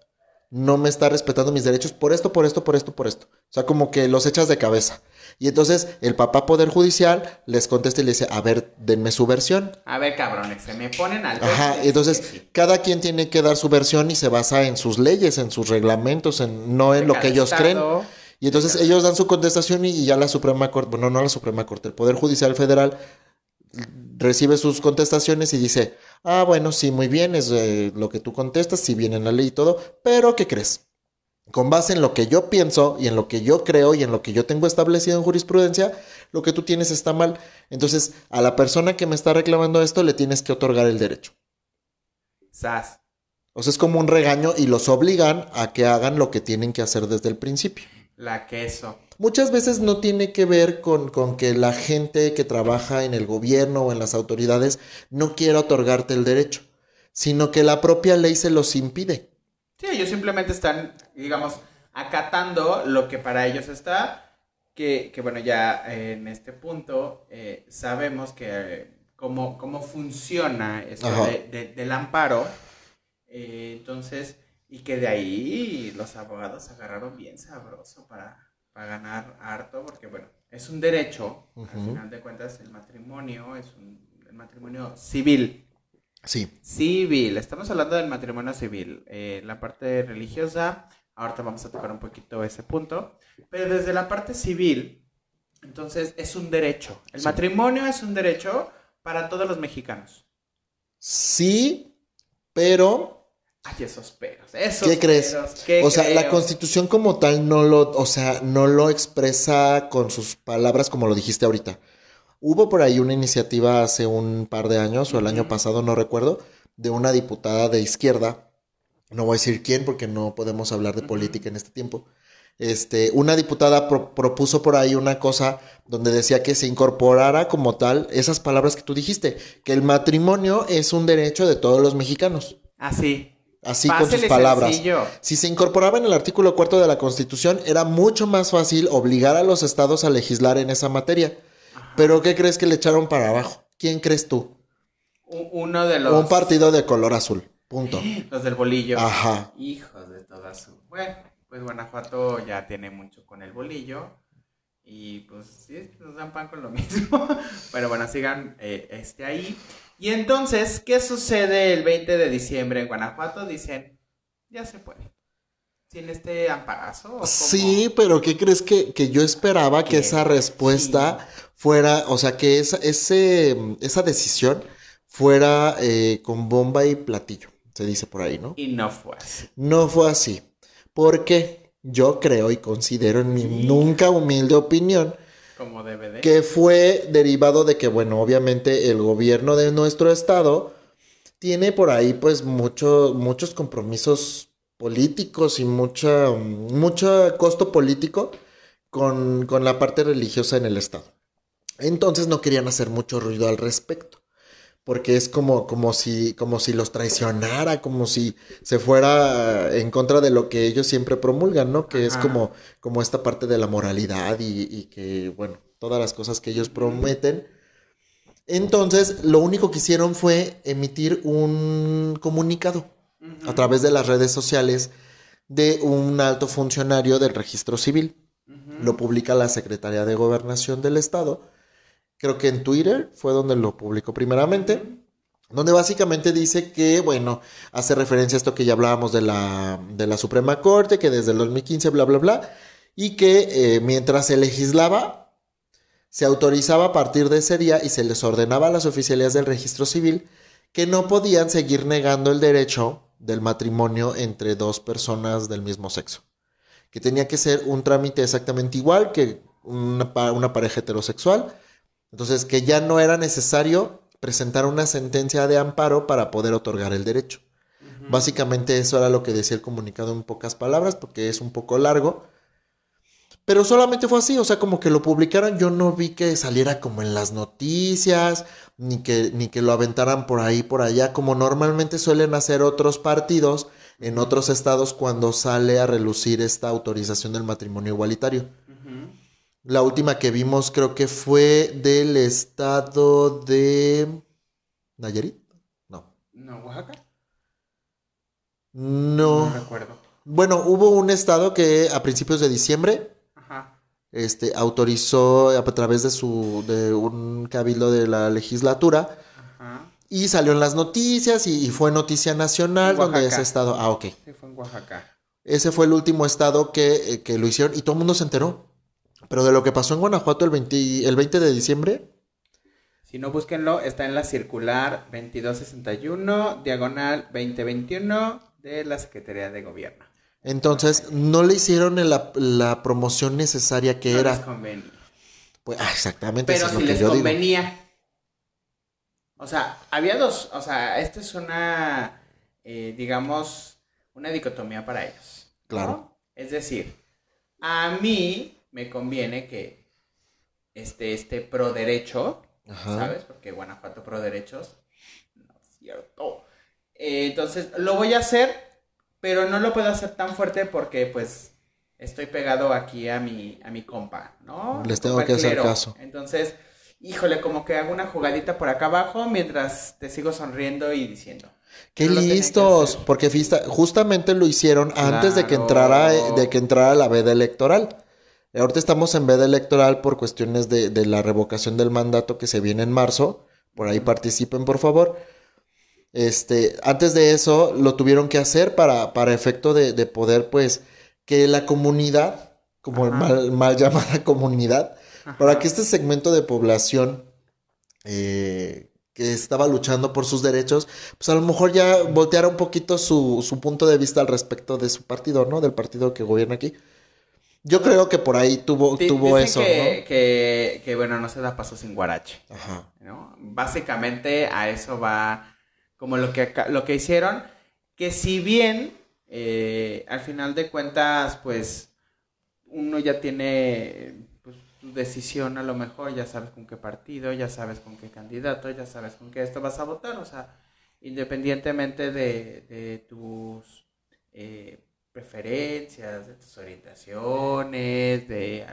no me está respetando mis derechos por esto, por esto, por esto, por esto? O sea, como que los echas de cabeza. Y entonces el papá Poder Judicial les contesta y le dice, a ver, denme su versión. A ver, cabrones, se me ponen al Ajá, entonces sí. cada quien tiene que dar su versión y se basa en sus leyes, en sus reglamentos, en no en De lo que ellos estado. creen. Y entonces ellos dan su contestación y, y ya la Suprema Corte, bueno, no la Suprema Corte, el Poder Judicial Federal recibe sus contestaciones y dice, ah, bueno, sí, muy bien, es eh, lo que tú contestas, sí viene en la ley y todo, pero ¿qué crees? Con base en lo que yo pienso y en lo que yo creo y en lo que yo tengo establecido en jurisprudencia, lo que tú tienes está mal. Entonces, a la persona que me está reclamando esto le tienes que otorgar el derecho. Sas. O sea, es como un regaño y los obligan a que hagan lo que tienen que hacer desde el principio. La queso. Muchas veces no tiene que ver con, con que la gente que trabaja en el gobierno o en las autoridades no quiera otorgarte el derecho, sino que la propia ley se los impide. Sí, ellos simplemente están, digamos, acatando lo que para ellos está, que, que bueno, ya eh, en este punto eh, sabemos que eh, cómo, cómo funciona esto de- del amparo, eh, entonces, y que de ahí los abogados agarraron bien sabroso para, para ganar harto, porque bueno, es un derecho, al final de cuentas el matrimonio es un el matrimonio civil. Sí, Civil, estamos hablando del matrimonio civil. Eh, la parte religiosa, ahorita vamos a tocar un poquito ese punto, pero desde la parte civil, entonces es un derecho. El Sí. matrimonio es un derecho para todos los mexicanos. sí, pero Ay, esos peros, esos ¿Qué crees? peros, ¿qué O sea, la creo? constitución como tal no lo, o sea, no lo expresa con sus palabras como lo dijiste ahorita. Hubo por ahí una iniciativa hace un par de años o el año pasado, no recuerdo, de una diputada de izquierda. No voy a decir quién porque no podemos hablar de política en este tiempo. Este, una diputada pro- propuso por ahí una cosa donde decía que se incorporara como tal esas palabras que tú dijiste, que el matrimonio es un derecho de todos los mexicanos. Así. Así con sus palabras. sencillo. Si se incorporaba en el artículo cuarto de la Constitución, era mucho más fácil obligar a los estados a legislar en esa materia. Pero ¿qué crees que le echaron para abajo? ¿Quién crees tú? Uno de los... Un partido de color azul. Punto. Los del bolillo. Ajá. Hijos de todas su... Bueno, pues Guanajuato ya tiene mucho con el bolillo. Y pues sí, nos dan pan con lo mismo. Pero bueno, sigan eh, este ahí. Y entonces, ¿qué sucede el 20 de diciembre en Guanajuato? Dicen, ya se puede. Sin este amparazo. Sí, pero ¿qué crees que, que yo esperaba que esa respuesta fuera, o sea, que esa, ese, esa decisión fuera eh, con bomba y platillo, se dice por ahí, ¿no? Y no fue así. No fue así, porque yo creo y considero en mi nunca humilde opinión Como DVD. que fue derivado de que, bueno, obviamente el gobierno de nuestro estado tiene por ahí pues mucho, muchos compromisos políticos y mucha, mucho costo político con, con la parte religiosa en el estado. Entonces no querían hacer mucho ruido al respecto. Porque es como, como si, como si los traicionara, como si se fuera en contra de lo que ellos siempre promulgan, ¿no? Que es como, como esta parte de la moralidad y, y que, bueno, todas las cosas que ellos prometen. Entonces, lo único que hicieron fue emitir un comunicado a través de las redes sociales de un alto funcionario del registro civil. Lo publica la Secretaría de Gobernación del Estado. Creo que en Twitter fue donde lo publicó primeramente. Donde básicamente dice que, bueno, hace referencia a esto que ya hablábamos de la, de la Suprema Corte, que desde el 2015, bla, bla, bla, y que eh, mientras se legislaba, se autorizaba a partir de ese día y se les ordenaba a las oficialías del registro civil que no podían seguir negando el derecho del matrimonio entre dos personas del mismo sexo. Que tenía que ser un trámite exactamente igual que una, pa- una pareja heterosexual. Entonces, que ya no era necesario presentar una sentencia de amparo para poder otorgar el derecho. Básicamente eso era lo que decía el comunicado en pocas palabras, porque es un poco largo. Pero solamente fue así, o sea, como que lo publicaron, yo no vi que saliera como en las noticias, ni que, ni que lo aventaran por ahí, por allá, como normalmente suelen hacer otros partidos en otros estados cuando sale a relucir esta autorización del matrimonio igualitario. La última que vimos creo que fue del estado de Nayarit. No. No, Oaxaca. No. No recuerdo. Bueno, hubo un estado que a principios de diciembre Ajá. este, autorizó a través de su de un cabildo de la legislatura Ajá. y salió en las noticias y, y fue noticia nacional donde ese estado, ah, ok. Sí, fue en Oaxaca. Ese fue el último estado que, eh, que lo hicieron y todo el mundo se enteró. Pero de lo que pasó en Guanajuato el 20, el 20 de diciembre, Si no, búsquenlo. Está en la circular 2261, diagonal 2021 de la Secretaría de Gobierno. entonces no le hicieron la, la promoción necesaria que No era. les convenía. Pues, ah, exactamente, Pero eso es si lo que les yo digo. convenía. O sea, había dos. O sea, esta es una, eh, digamos, una dicotomía para ellos. ¿no? Claro. Es decir, a mí me conviene que este, este pro derecho, Ajá. ¿sabes? Porque Guanajuato pro derechos, no es cierto. Eh, entonces, lo voy a hacer, pero no lo puedo hacer tan fuerte porque, pues, estoy pegado aquí a mi, a mi compa, ¿no? Les tengo que hacer caso. Entonces, híjole, como que hago una jugadita por acá abajo mientras te sigo sonriendo y diciendo. Qué No listos, porque justamente lo hicieron antes de que entrara de que entrara la veda electoral. Ahorita estamos en veda electoral por cuestiones de, de la revocación del mandato que se viene en marzo. Por ahí participen, por favor. Este, antes de eso lo tuvieron que hacer para, para efecto de, de poder, pues, que la comunidad, como mal, mal llamada comunidad, para que este segmento de población eh, que estaba luchando por sus derechos, pues a lo mejor ya volteara un poquito su, su punto de vista al respecto de su partido, ¿no? Del partido que gobierna aquí. Yo creo que por ahí tuvo, tuvo eso, que, que, que, bueno, no se da paso sin guarache. Ajá. ¿no? Básicamente a eso va como lo que, lo que hicieron, que si bien eh, al final de cuentas, pues uno ya tiene pues, su decisión a lo mejor, ya sabes con qué partido, ya sabes con qué candidato, ya sabes con qué esto vas a votar, o sea, independientemente de, de tus eh, preferencias, de tus orientaciones, de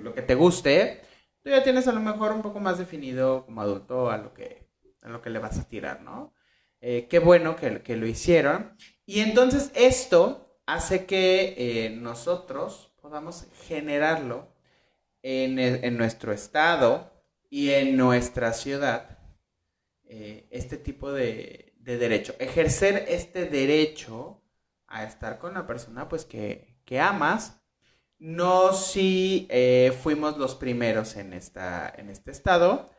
lo, que, te guste, tú ya tienes a lo mejor un poco más definido como adulto a lo que, a lo que le vas a tirar, ¿no? Eh, qué bueno que, que, lo hicieron. Y entonces esto hace que eh, nosotros podamos generarlo en, en, nuestro estado y en nuestra ciudad, eh, este tipo de, derecho. Ejercer este derecho a estar con la persona pues que, que amas. No si fuimos los primeros en, esta, en este estado,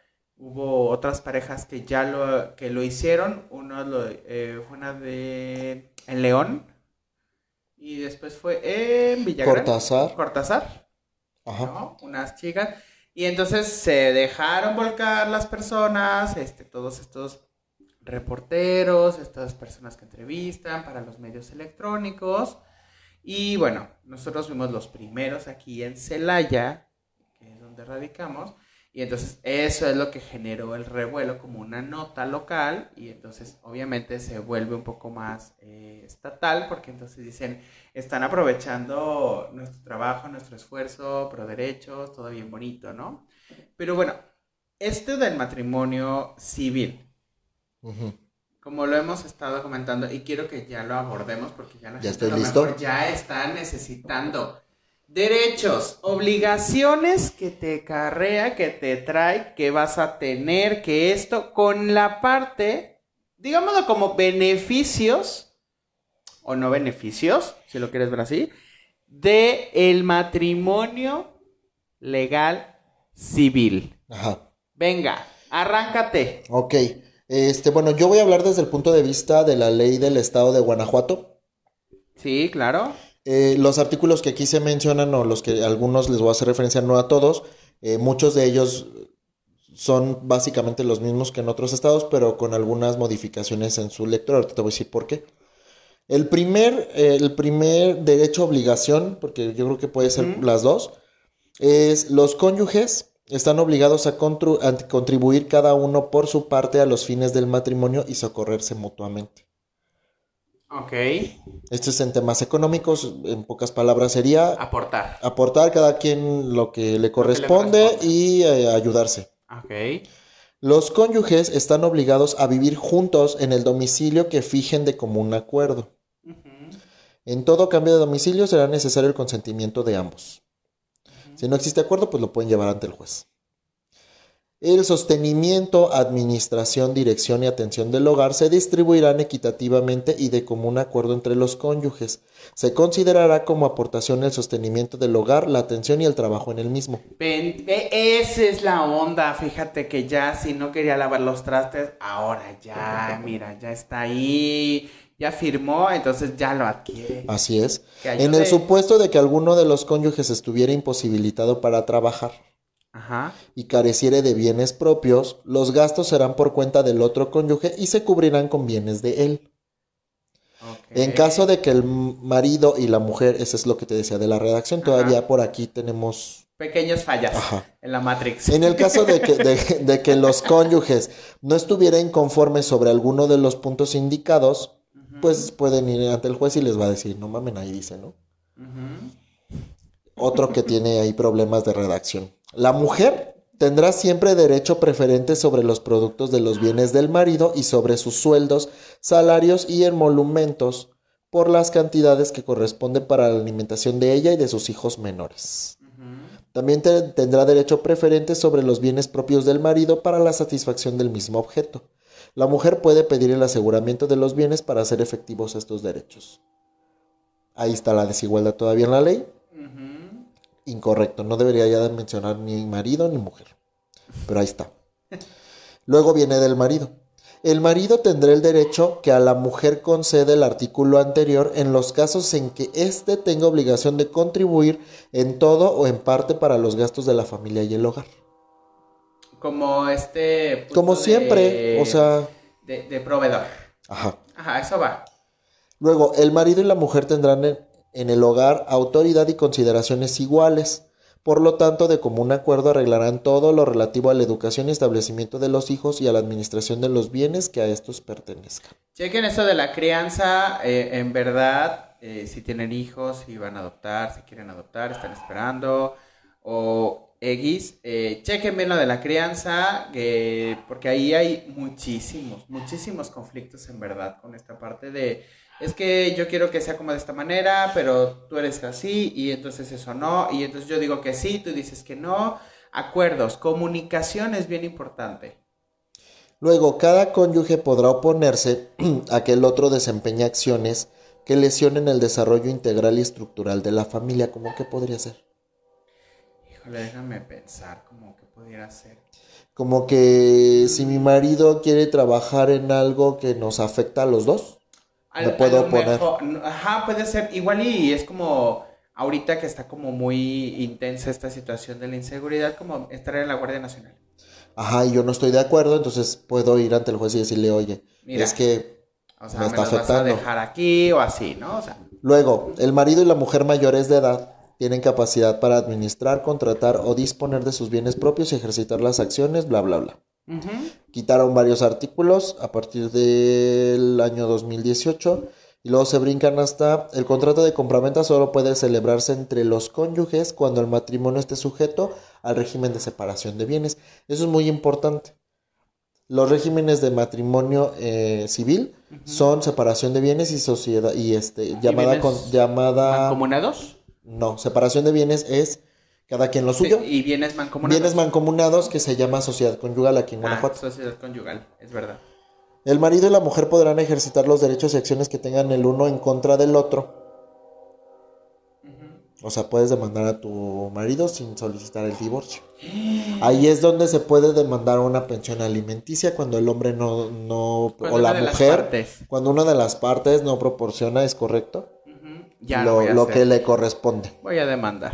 Hubo otras parejas que ya lo, que lo hicieron. Uno lo, eh, fue una de en León. Y después fue en Villagrán. Cortázar. Cortázar. Ajá. Unas chicas. Y entonces se dejaron volcar las personas, este, todos estos reporteros, estas personas que entrevistan para los medios electrónicos. Y bueno, nosotros fuimos los primeros aquí en Celaya, que es donde radicamos, y entonces eso es lo que generó el revuelo como una nota local y entonces obviamente se vuelve un poco más eh, estatal porque entonces dicen, están aprovechando nuestro trabajo, nuestro esfuerzo, pro derechos, todo bien bonito, ¿no? Pero bueno, esto del matrimonio civil, como lo hemos estado comentando y quiero que ya lo abordemos porque ya la ¿Ya gente estoy listo? ya está necesitando Derechos, obligaciones que te carrea, que te trae, que vas a tener, que esto, con la parte, digámoslo como beneficios, o no beneficios, si lo quieres ver así, de el matrimonio legal civil. Ajá. Venga, arráncate. Ok. Este, bueno, yo voy a hablar desde el punto de vista de la ley del estado de Guanajuato. Sí, claro. Eh, los artículos que aquí se mencionan, o los que algunos les voy a hacer referencia, no a todos, eh, muchos de ellos son básicamente los mismos que en otros estados, pero con algunas modificaciones en su lectura. Ahorita te voy a decir por qué. El primer, eh, el primer derecho obligación, porque yo creo que puede ser las dos, es los cónyuges están obligados a, a contribuir cada uno por su parte a los fines del matrimonio y socorrerse mutuamente. Ok. Esto es en temas económicos, en pocas palabras sería... Aportar. Aportar cada quien lo que le corresponde, y eh, ayudarse. Ok. Los cónyuges están obligados a vivir juntos en el domicilio que fijen de común acuerdo. En todo cambio de domicilio será necesario el consentimiento de ambos. Si no existe acuerdo, pues lo pueden llevar ante el juez. El sostenimiento, administración, dirección y atención del hogar se distribuirán equitativamente y de común acuerdo entre los cónyuges. Se considerará como aportación el sostenimiento del hogar, la atención y el trabajo en el mismo. esa es la onda, fíjate que ya si no quería lavar los trastes, ahora ya, mira, ya está ahí, ya firmó, entonces ya lo adquiere. Así es. En el supuesto de que alguno de los cónyuges estuviera imposibilitado para trabajar y careciere de bienes propios, los gastos serán por cuenta del otro cónyuge y se cubrirán con bienes de él. En caso de que el marido y la mujer, eso es lo que te decía de la redacción, todavía por aquí tenemos... Pequeñas fallas en la Matrix. En el caso de que, de, que los cónyuges no estuvieran conformes sobre alguno de los puntos indicados, pues pueden ir ante el juez y les va a decir, no mamen, ahí dice, ¿no? Otro que tiene ahí problemas de redacción. La mujer tendrá siempre derecho preferente sobre los productos de los bienes del marido y sobre sus sueldos, salarios y emolumentos por las cantidades que corresponden para la alimentación de ella y de sus hijos menores. También tendrá derecho preferente sobre los bienes propios del marido para la satisfacción del mismo objeto. La mujer puede pedir el aseguramiento de los bienes para hacer efectivos estos derechos. Ahí está la desigualdad todavía en la ley incorrecto. No debería ya de mencionar ni marido ni mujer. Pero ahí está. Luego viene del marido. El marido tendrá el derecho que a la mujer concede el artículo anterior en los casos en que éste tenga obligación de contribuir en todo o en parte para los gastos de la familia y el hogar. Como este... Como siempre, o sea... De, de, proveedor. Ajá. Ajá, eso va. Luego, el marido y la mujer tendrán en el hogar autoridad y consideraciones iguales, Por lo tanto, de común acuerdo arreglarán todo lo relativo a la educación y establecimiento de los hijos y a la administración de los bienes que a estos pertenezcan. Chequen eso de la crianza, eh, en verdad, eh, si tienen hijos, si van a adoptar, si quieren adoptar, están esperando, o X, eh, chequen bien lo de la crianza, porque ahí hay muchísimos, muchísimos conflictos en verdad con esta parte de, es que yo quiero que sea como de esta manera, pero tú eres así y entonces eso no, y entonces yo digo que sí, tú dices que no. Acuerdos, comunicación es bien importante. Luego, cada cónyuge podrá oponerse a que el otro desempeñe acciones que lesionen el desarrollo integral y estructural de la familia. ¿Cómo que podría ser? Híjole, déjame pensar cómo que pudiera ser. Como que si mi marido quiere trabajar en algo que nos afecta a los dos, Al- me puedo a mejor- ajá, puede ser igual y es como ahorita que está como muy intensa esta situación de la inseguridad, como estar en la Guardia Nacional. Ajá, y yo no estoy de acuerdo, entonces puedo ir ante el juez y decirle, oye, Mira. es que O sea, Me me, está los vas a afectando. dejar aquí o así, ¿no? O sea, Luego, el marido y la mujer mayores de edad tienen capacidad para administrar, contratar o disponer de sus bienes propios y ejercitar las acciones, bla, bla, bla. Quitaron varios artículos a partir del año 2018 y luego se brincan hasta el contrato de compraventa solo puede celebrarse entre los cónyuges cuando el matrimonio esté sujeto al régimen de separación de bienes. Eso es muy importante. Los regímenes de matrimonio eh, civil son separación de bienes y sociedad y este llamada con llamada mancomunados. No, separación de bienes es cada quien lo suyo. Y bienes mancomunados. Bienes mancomunados que se llama sociedad conyugal aquí en Ah, Guanajuato. sociedad conyugal, es verdad. El marido y la mujer podrán ejercitar los derechos y acciones que tengan el uno en contra del otro. O sea, puedes demandar a tu marido sin solicitar el divorcio. Ahí es donde se puede demandar una pensión alimenticia cuando el hombre no, no o la una de las mujer, partes. cuando una de las partes no proporciona, es correcto, Ya lo, lo, que le corresponde. Voy a demandar.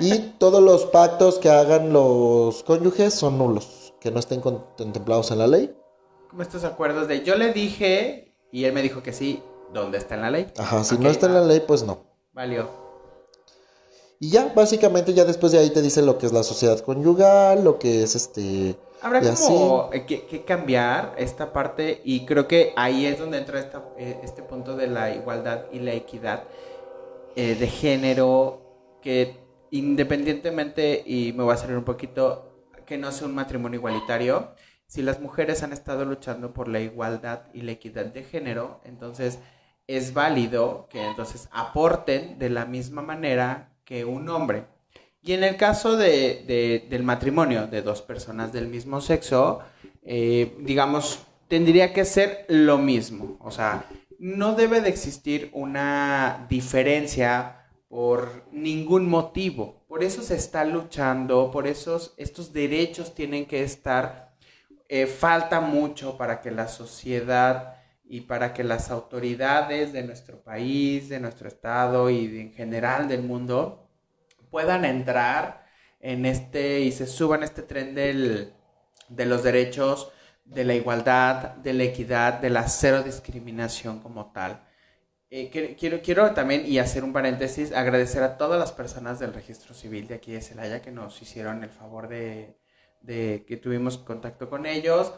Y todos los pactos que hagan los cónyuges son nulos, que no estén contemplados en la ley. Como estos acuerdos de yo le dije y él me dijo que sí, ¿dónde está en la ley? Ajá, si no está en la va, ley, pues no. Valió. Y ya, básicamente ya después de ahí te dice lo que es la sociedad conyugal, lo que es este... Habrá Y como eh, que, que cambiar esta parte y creo que ahí es donde entra esta, eh, este punto de la igualdad y la equidad eh, de género que independientemente, y me voy a salir un poquito, que no sea un matrimonio igualitario, si las mujeres han estado luchando por la igualdad y la equidad de género, entonces es válido que entonces aporten de la misma manera que un hombre. Y en el caso de, de- del matrimonio de dos personas del mismo sexo, eh, digamos, tendría que ser lo mismo. O sea, no debe de existir una diferencia por ningún motivo. Por eso se está luchando, por eso estos derechos tienen que estar. eh, falta mucho para que la sociedad y para que las autoridades de nuestro país, de nuestro estado y en general del mundo puedan entrar en este y se suban a este tren del, de los derechos, de la igualdad, de la equidad, de la cero discriminación como tal. Eh, quiero, quiero también, y hacer un paréntesis, agradecer a todas las personas del registro civil de aquí de Celaya que nos hicieron el favor de, de que tuvimos contacto con ellos,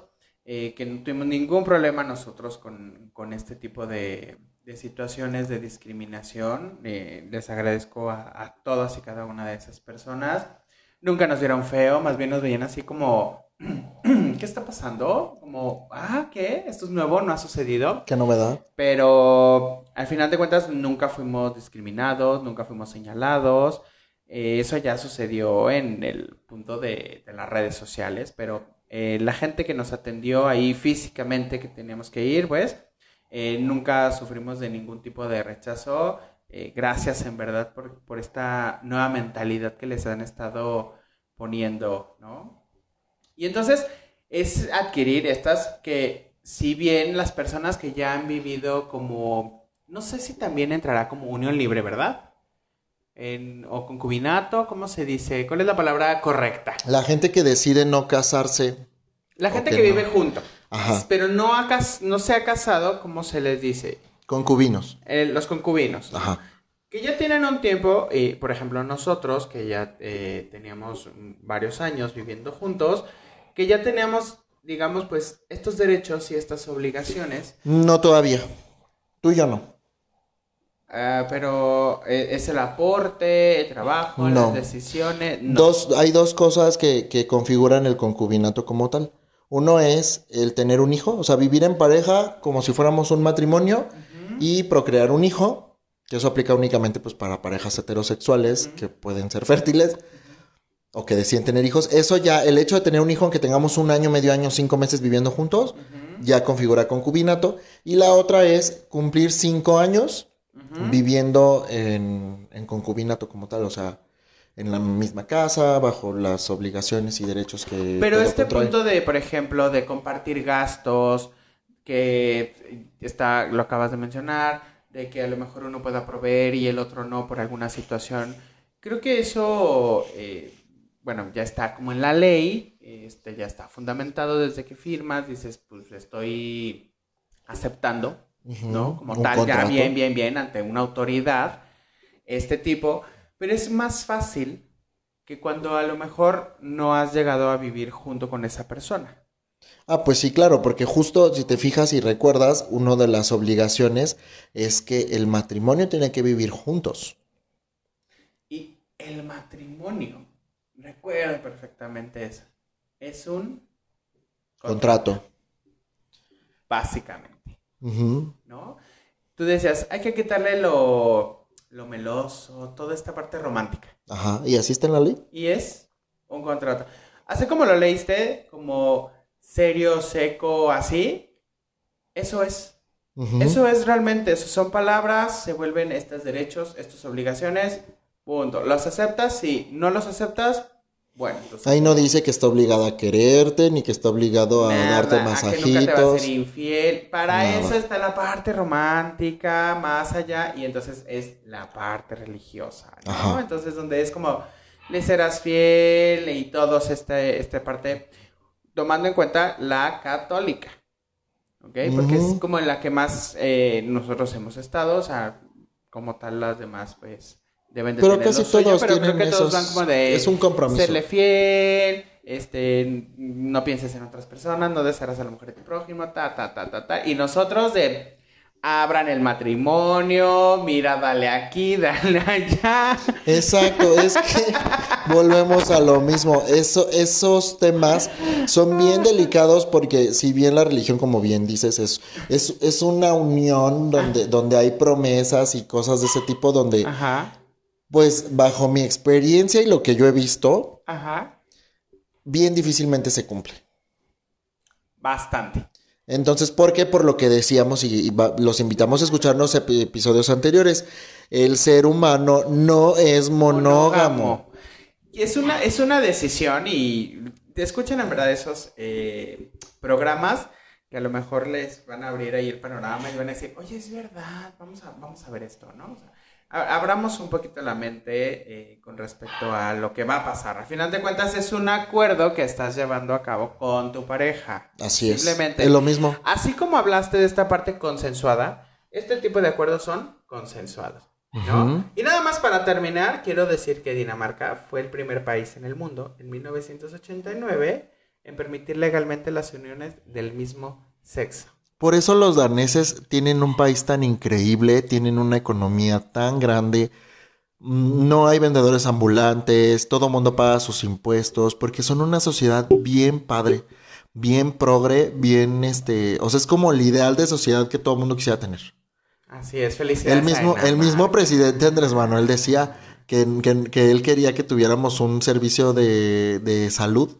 eh, que no tuvimos ningún problema nosotros con, con este tipo de, de situaciones de discriminación. Eh, les agradezco a, a todas y cada una de esas personas. Nunca nos vieron feo, más bien nos veían así como, ¿qué está pasando? Como, ah, ¿qué? ¿Esto es nuevo? ¿No ha sucedido? ¿Qué novedad? Pero al final de cuentas nunca fuimos discriminados, nunca fuimos señalados. Eh, eso ya sucedió en el punto de, de las redes sociales, pero eh, la gente que nos atendió ahí físicamente que teníamos que ir, pues eh, nunca sufrimos de ningún tipo de rechazo. Eh, gracias en verdad por, por esta nueva mentalidad que les han estado poniendo, ¿no? Y entonces es adquirir estas que, si bien las personas que ya han vivido como, no sé si también entrará como unión libre, ¿verdad? En- o concubinato, ¿cómo se dice? ¿Cuál es la palabra correcta? La gente que decide no casarse. La gente que no. vive junto, Ajá. pero no, ha cas- no se ha casado, ¿cómo se les dice? Concubinos. Eh, los concubinos. que ya tienen un tiempo, y por ejemplo nosotros, que ya eh, teníamos varios años viviendo juntos, que ya teníamos, digamos, pues estos derechos y estas obligaciones. No todavía. Tú y yo no. Ah, pero eh, es el aporte, el trabajo, No. las decisiones. no. Dos, hay dos cosas que, que configuran el concubinato como tal. Uno es el tener un hijo, o sea, vivir en pareja como si fuéramos un matrimonio y procrear un hijo, que eso aplica únicamente pues para parejas heterosexuales que pueden ser fértiles o que deciden tener hijos. Eso ya, el hecho de tener un hijo, aunque tengamos un año, medio año, cinco meses viviendo juntos, ya configura concubinato. Y la otra es cumplir cinco años viviendo en, en concubinato como tal, o sea, en la misma casa, bajo las obligaciones y derechos que... Pero este punto de, por ejemplo, de compartir gastos, que está, lo acabas de mencionar, de que a lo mejor uno pueda proveer y el otro no por alguna situación, creo que eso, eh, bueno, ya está como en la ley, este, ya está fundamentado desde que firmas, dices, pues estoy aceptando, ¿no? Como tal, contrato. ya bien, bien, bien, ante una autoridad, este tipo, pero es más fácil que cuando a lo mejor no has llegado a vivir junto con esa persona. Ah, pues sí, claro, porque justo si te fijas y recuerdas, una de las obligaciones es que el matrimonio tiene que vivir juntos. Y el matrimonio, recuerdo perfectamente eso, es un Contrato. básicamente. ¿no? Tú decías, hay que quitarle lo, lo meloso, toda esta parte romántica. Ajá, y así está en la ley. Y es un contrato. Así como lo leíste, como serio, seco, así, eso es. Eso es realmente, eso son palabras, se vuelven estos derechos, estas obligaciones, punto. ¿Los aceptas? Sí. ¿No los aceptas? Bueno, entonces... Ahí no dice que está obligado a quererte, ni que está obligado a nada, darte a que nunca te va a masajitos. ser infiel. Para Nada. eso está la parte romántica, más allá, y entonces es la parte religiosa, ¿no? Ajá. Entonces donde es como, le serás fiel y todos este, esta parte, tomando en cuenta la católica, ¿ok? Porque es como en la que más eh, nosotros hemos estado, o sea, como tal las demás, pues, deben de Pero tener casi lo suyo, todos pero creo tienen que todos esos- van como de es un compromiso. serle fiel, este, no pienses en otras personas, no desearás a la mujer de tu prójimo, ta, ta, ta, ta, ta. Y nosotros de, abran el matrimonio, mira, dale aquí, dale allá. Exacto, es que volvemos a lo mismo. Eso, esos temas son bien delicados porque si bien la religión, como bien dices, es, es, es una unión donde, donde hay promesas y cosas de ese tipo, donde, Ajá, pues, bajo mi experiencia y lo que yo he visto, ajá, bien difícilmente se cumple. bastante. Entonces, ¿por qué? Por lo que decíamos y, y va- los invitamos a escucharnos epi- episodios anteriores. El ser humano no es monógamo. Y es una, es una decisión y te escuchan en verdad esos eh, programas que a lo mejor les van a abrir ahí el panorama y van a decir, oye, es verdad, vamos a, vamos a ver esto, ¿no? O sea, abramos un poquito la mente eh, con respecto a lo que va a pasar. Al final de cuentas es un acuerdo que estás llevando a cabo con tu pareja. Así es. Simplemente. Es lo mismo. Así como hablaste de esta parte consensuada, este tipo de acuerdos son consensuados. Y nada más para terminar, quiero decir que Dinamarca fue el primer país en el mundo, en 1989, en permitir legalmente las uniones del mismo sexo. Por eso los daneses tienen un país tan increíble, tienen una economía tan grande, no hay vendedores ambulantes, todo mundo paga sus impuestos, porque son una sociedad bien padre, bien progre, bien este, o sea, es como el ideal de sociedad que todo mundo quisiera tener. Así es, felicidades. El mismo, el mismo presidente Andrés Manuel decía que, que- que él quería que tuviéramos un servicio de, de salud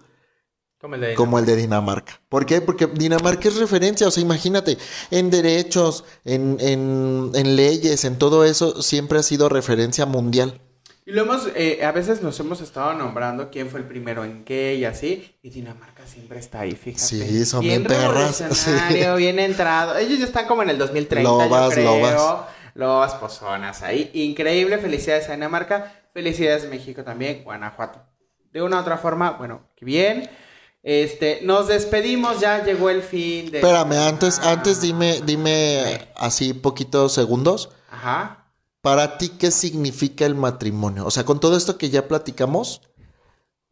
Como el de como el de Dinamarca. ¿Por qué? Porque Dinamarca es referencia, o sea, imagínate, en derechos, en, en, en leyes, en todo eso, siempre ha sido referencia mundial. Y lo hemos, eh, a veces nos hemos estado nombrando quién fue el primero en qué y así, y Dinamarca siempre está ahí, fíjate. Sí, son bien perras, revolucionario, bien entrado. Ellos ya están como en el 2030, Lobas, yo creo. lobas. Lobas, pozonas ahí. Increíble, felicidades a Dinamarca, felicidades a México también, Guanajuato. De una u otra forma, bueno, qué bien. Este, nos despedimos, ya llegó el fin de... Espérame, antes, Ah, antes dime, dime así poquitos segundos. Ajá. para ti, ¿qué significa el matrimonio? O sea, con todo esto que ya platicamos,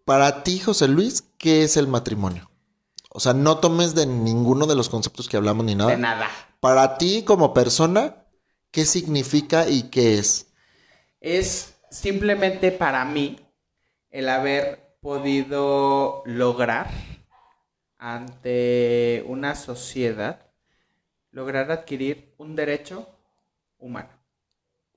para ti, José Luis, ¿qué es el matrimonio? O sea, no tomes de ninguno de los conceptos que hablamos ni nada. De nada. Para ti, como persona, ¿qué significa y qué es? Es simplemente para mí el haber podido lograr ante una sociedad, lograr adquirir un derecho humano.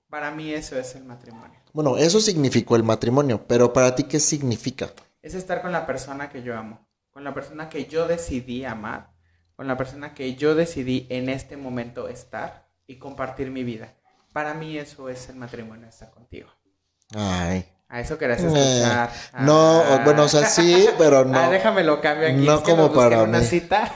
Para mí eso es el matrimonio. Bueno, eso significó el matrimonio, pero para ti, ¿qué significa? Es estar con la persona que yo amo, con la persona que yo decidí amar, con la persona que yo decidí en este momento estar y compartir mi vida. Para mí eso es el matrimonio, estar contigo. Ay. A eso querés escuchar. Eh, no, Ah. bueno, o sea, sí, pero no. Ah, déjame lo cambio aquí. No es que como para una mí. cita.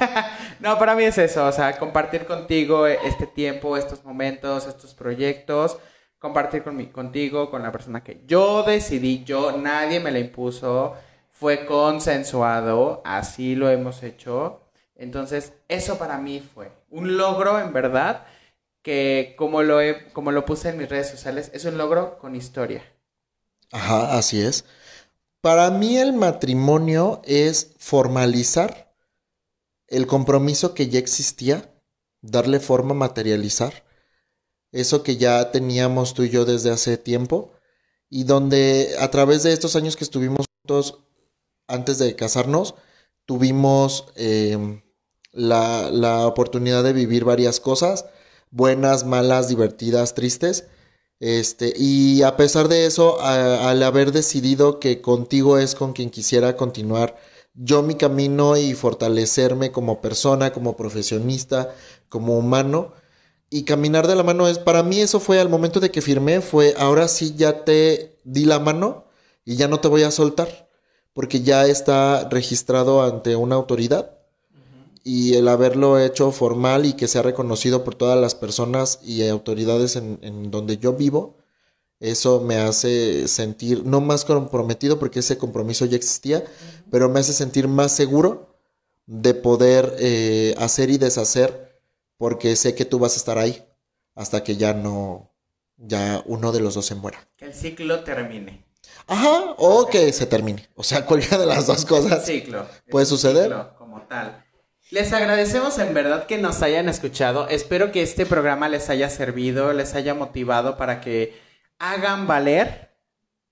no, para mí es eso, o sea, compartir contigo este tiempo, estos momentos, estos proyectos, compartir con mi- contigo, con la persona que yo decidí, yo, nadie me la impuso, fue consensuado, así lo hemos hecho. Entonces, eso para mí fue un logro, en verdad, que como lo, he- como lo puse en mis redes sociales, es un logro con historia. Ajá, así es. Para mí el matrimonio es formalizar el compromiso que ya existía, darle forma, materializar eso que ya teníamos tú y yo desde hace tiempo y donde a través de estos años que estuvimos juntos antes de casarnos, tuvimos eh, la, la oportunidad de vivir varias cosas, buenas, malas, divertidas, tristes. Este, y a pesar de eso, al haber decidido que contigo es con quien quisiera continuar yo mi camino y fortalecerme como persona, como profesionista, como humano, y caminar de la mano es, para mí eso fue al momento de que firmé, fue, ahora sí ya te di la mano y ya no te voy a soltar, porque ya está registrado ante una autoridad y el haberlo hecho formal y que sea reconocido por todas las personas y autoridades en, en donde yo vivo, eso me hace sentir no más comprometido porque ese compromiso ya existía, pero me hace sentir más seguro de poder eh, hacer y deshacer porque sé que tú vas a estar ahí hasta que ya no, ya uno de los dos se muera. Que el ciclo termine. Ajá, o que se termine. O sea, cualquiera de las dos cosas. ciclo. ¿Puede un suceder? ciclo como tal. Les agradecemos en verdad que nos hayan escuchado. Espero que este programa les haya servido, les haya motivado para que hagan valer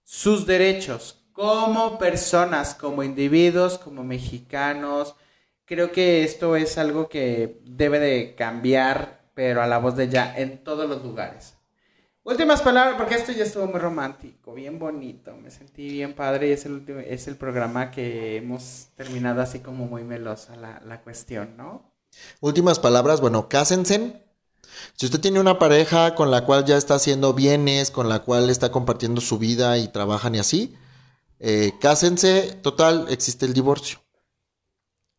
sus derechos como personas, como individuos, como mexicanos. Creo que esto es algo que debe de cambiar, pero a la voz de ya en todos los lugares. Últimas palabras, porque esto ya estuvo muy romántico, bien bonito, me sentí bien padre y es el último, es el programa que hemos terminado así como muy melosa la, la cuestión, ¿no? Últimas palabras, bueno, cásense. Si usted tiene una pareja con la cual ya está haciendo bienes, con la cual está compartiendo su vida y trabajan y así, eh, cásense. Total, existe el divorcio.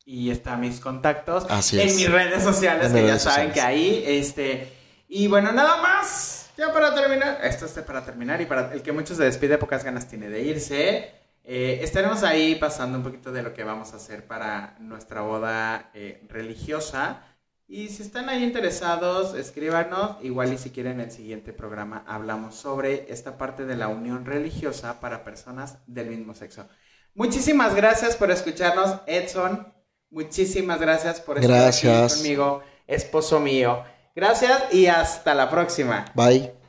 Y están mis contactos Así en es. mis redes sociales, En que ya saben sociales. que ahí, este, y bueno, nada más, ya para terminar, esto es para terminar y para el que muchos se despide, pocas ganas tiene de irse, eh, estaremos ahí pasando un poquito de lo que vamos a hacer para nuestra boda eh, religiosa. Y si están ahí interesados, escríbanos. Igual y si quieren el siguiente programa hablamos sobre esta parte de la unión religiosa para personas del mismo sexo. Muchísimas gracias por escucharnos, Edson. Muchísimas gracias por estar Gracias. aquí conmigo, esposo mío. Gracias y hasta la próxima. Bye.